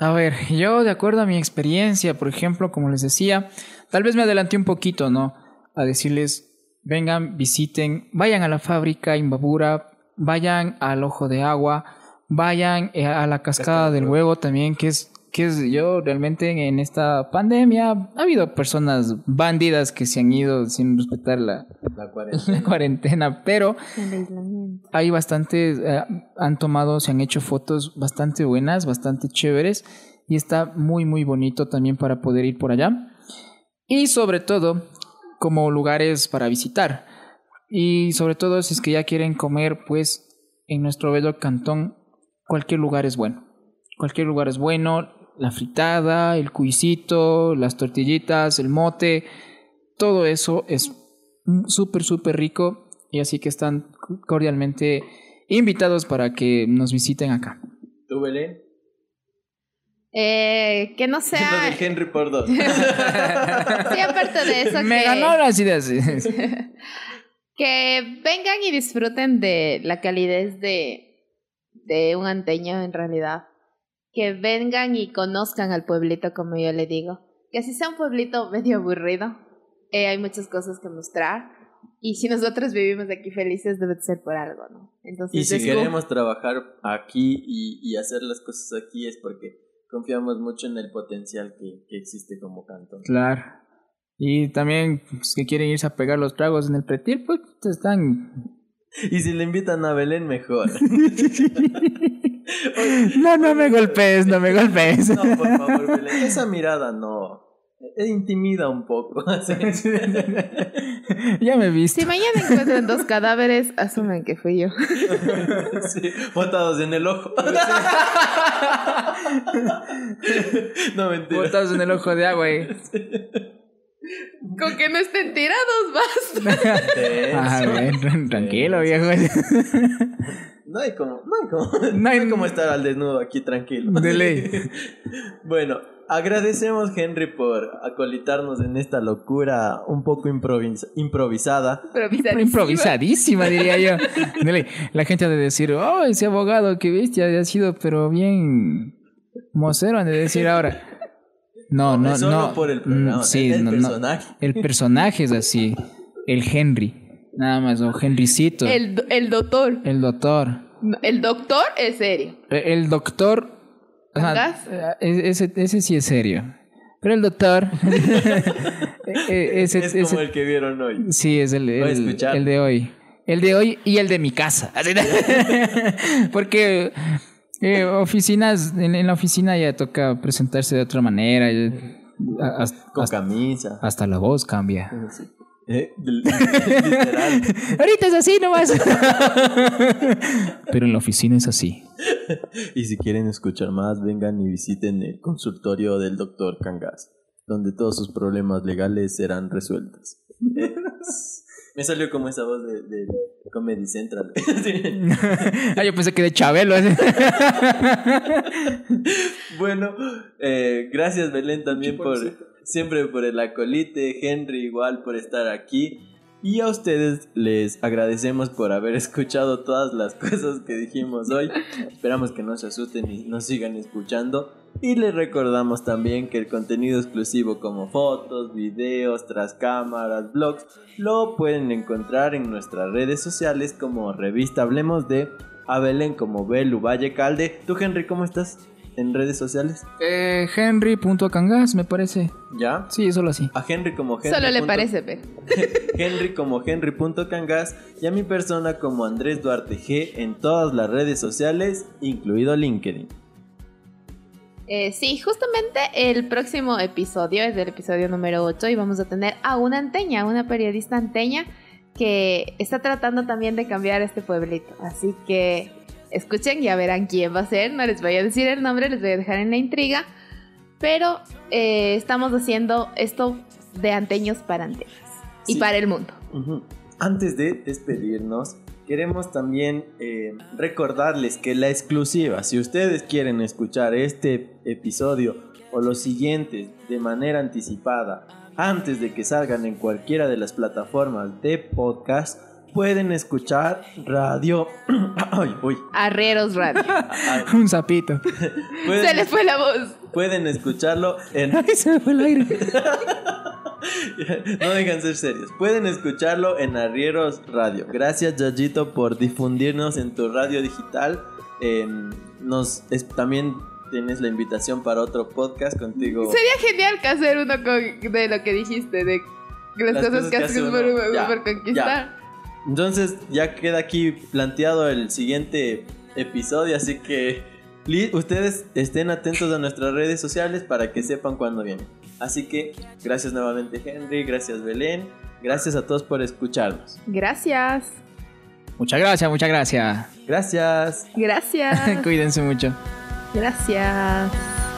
A ver, yo de acuerdo a mi experiencia, por ejemplo, como les decía, tal vez me adelanté un poquito, ¿no? A decirles, vengan, visiten, vayan a la fábrica Imbabura, vayan al Ojo de Agua, vayan eh, a la Cascada del Huevo también, que es, que es yo realmente en esta pandemia ha habido personas bandidas que se han ido sin respetar la, La cuarentena. la cuarentena, pero El hay bastantes, eh, han tomado, se han hecho fotos bastante buenas, bastante chéveres y está muy muy bonito también para poder ir por allá. Y sobre todo como lugares para visitar. Y sobre todo si es que ya quieren comer pues en nuestro bello cantón cualquier lugar es bueno. Cualquier lugar es bueno la fritada el cuisito las tortillitas el mote todo eso es súper súper rico y así que están cordialmente invitados para que nos visiten acá. ¿Tú, Belén? Eh, que no Lo sea... del Henry por dos. Sí, aparte de eso, Me que, ganó las ideas. que vengan y disfruten de la calidez de, de un anteño en realidad. Que vengan y conozcan al pueblito, como yo le digo. Que así sea un pueblito medio aburrido, eh, hay muchas cosas que mostrar. Y si nosotros vivimos aquí felices, debe ser por algo, ¿no? Entonces, Y si es como- queremos trabajar aquí y, y hacer las cosas aquí es porque confiamos mucho en el potencial que, que existe como cantón. claro. Y también, si quieren irse a pegar los tragos en el pretil, pues están Y si le invitan a Belén, mejor. no, no me golpees, no me golpees. No, por favor, Belén. Esa mirada no. E intimida un poco. ya me viste. Si mañana encuentran dos cadáveres, asumen que fui yo. sí, botados en el ojo. no mentira. Botados en el ojo de agua. Eh. Con que no estén tirados, basta. ah, bien, tranquilo, viejo. No hay como, no hay como, no hay como estar al desnudo aquí tranquilo. De ley. bueno, Agradecemos, Henry, por acolitarnos en esta locura un poco improvisada. Improvisadísima, diría yo. La gente ha de decir, oh, ese abogado que viste ha sido, pero bien mocero, han de decir ahora. No, no, no. Solo por el programa, sí, el, personaje. El personaje es así. El Henry. Nada más, o Henrycito. El, el doctor. El doctor. El doctor es serio. El doctor eh, ese, ese sí es serio. Pero el doctor. E, ese, es como el que vieron hoy. Sí, es el, el, de hoy. El de hoy y el de mi casa. Porque eh, oficinas, en, la oficina ya toca presentarse de otra manera. Con camisa. Hasta la voz cambia. ¿Eh? Literal. Ahorita es así nomás. Pero en la oficina es así. Y si quieren escuchar más, vengan y visiten el consultorio del doctor Cangas, donde todos sus problemas legales serán resueltos. Me salió como esa voz de, Comedy Central. ah, yo pensé que de Chabelo. bueno, eh, gracias Belén también por siempre por el acolite, Henry igual por estar aquí. Y a ustedes les agradecemos por haber escuchado todas las cosas que dijimos hoy. Esperamos que no se asusten y nos sigan escuchando. Y les recordamos también que el contenido exclusivo como fotos, videos, tras cámaras, blogs, lo pueden encontrar en nuestras redes sociales como revista Hablemos de Abelén como Belu Valle Calde. ¿Tú Henry cómo estás? En redes sociales? Eh, Henry.acangas, me parece. ¿Ya? Sí, solo así. A Henry como Henry. Solo le parece, pero. Henry como Henry.cangas y a mi persona como Andrés Duarte G en todas las redes sociales, incluido LinkedIn. Eh, sí, justamente el próximo episodio es el episodio número 8 y vamos a tener a una anteña, una periodista anteña que está tratando también de cambiar este pueblito. Así que escuchen, ya verán quién va a ser. No les voy a decir el nombre, les voy a dejar en la intriga. Pero eh, estamos haciendo esto de anteños para antenas y para el mundo. Antes de despedirnos, queremos también eh, recordarles que la exclusiva, si ustedes quieren escuchar este episodio o los siguientes de manera anticipada, antes de que salgan en cualquiera de las plataformas de podcast, pueden escuchar radio. Ay, uy. Arrieros Radio. Un sapito. Se les fue la voz. Pueden escucharlo en. Ay, se me fue el aire. no dejan ser serios. Pueden escucharlo en Arrieros Radio. Gracias, Yayito, por difundirnos en tu radio digital. nos también tienes la invitación para otro podcast contigo. Sería genial que hacer uno de lo que dijiste, de las, cosas, que, haces por, conquistar. Entonces ya queda aquí planteado el siguiente episodio, así que ustedes estén atentos a nuestras redes sociales para que sepan cuándo viene. Así que gracias nuevamente Henry, gracias Belén, gracias a todos por escucharnos. Gracias. Muchas gracias, muchas gracias. Gracias. Gracias. Cuídense mucho. Gracias.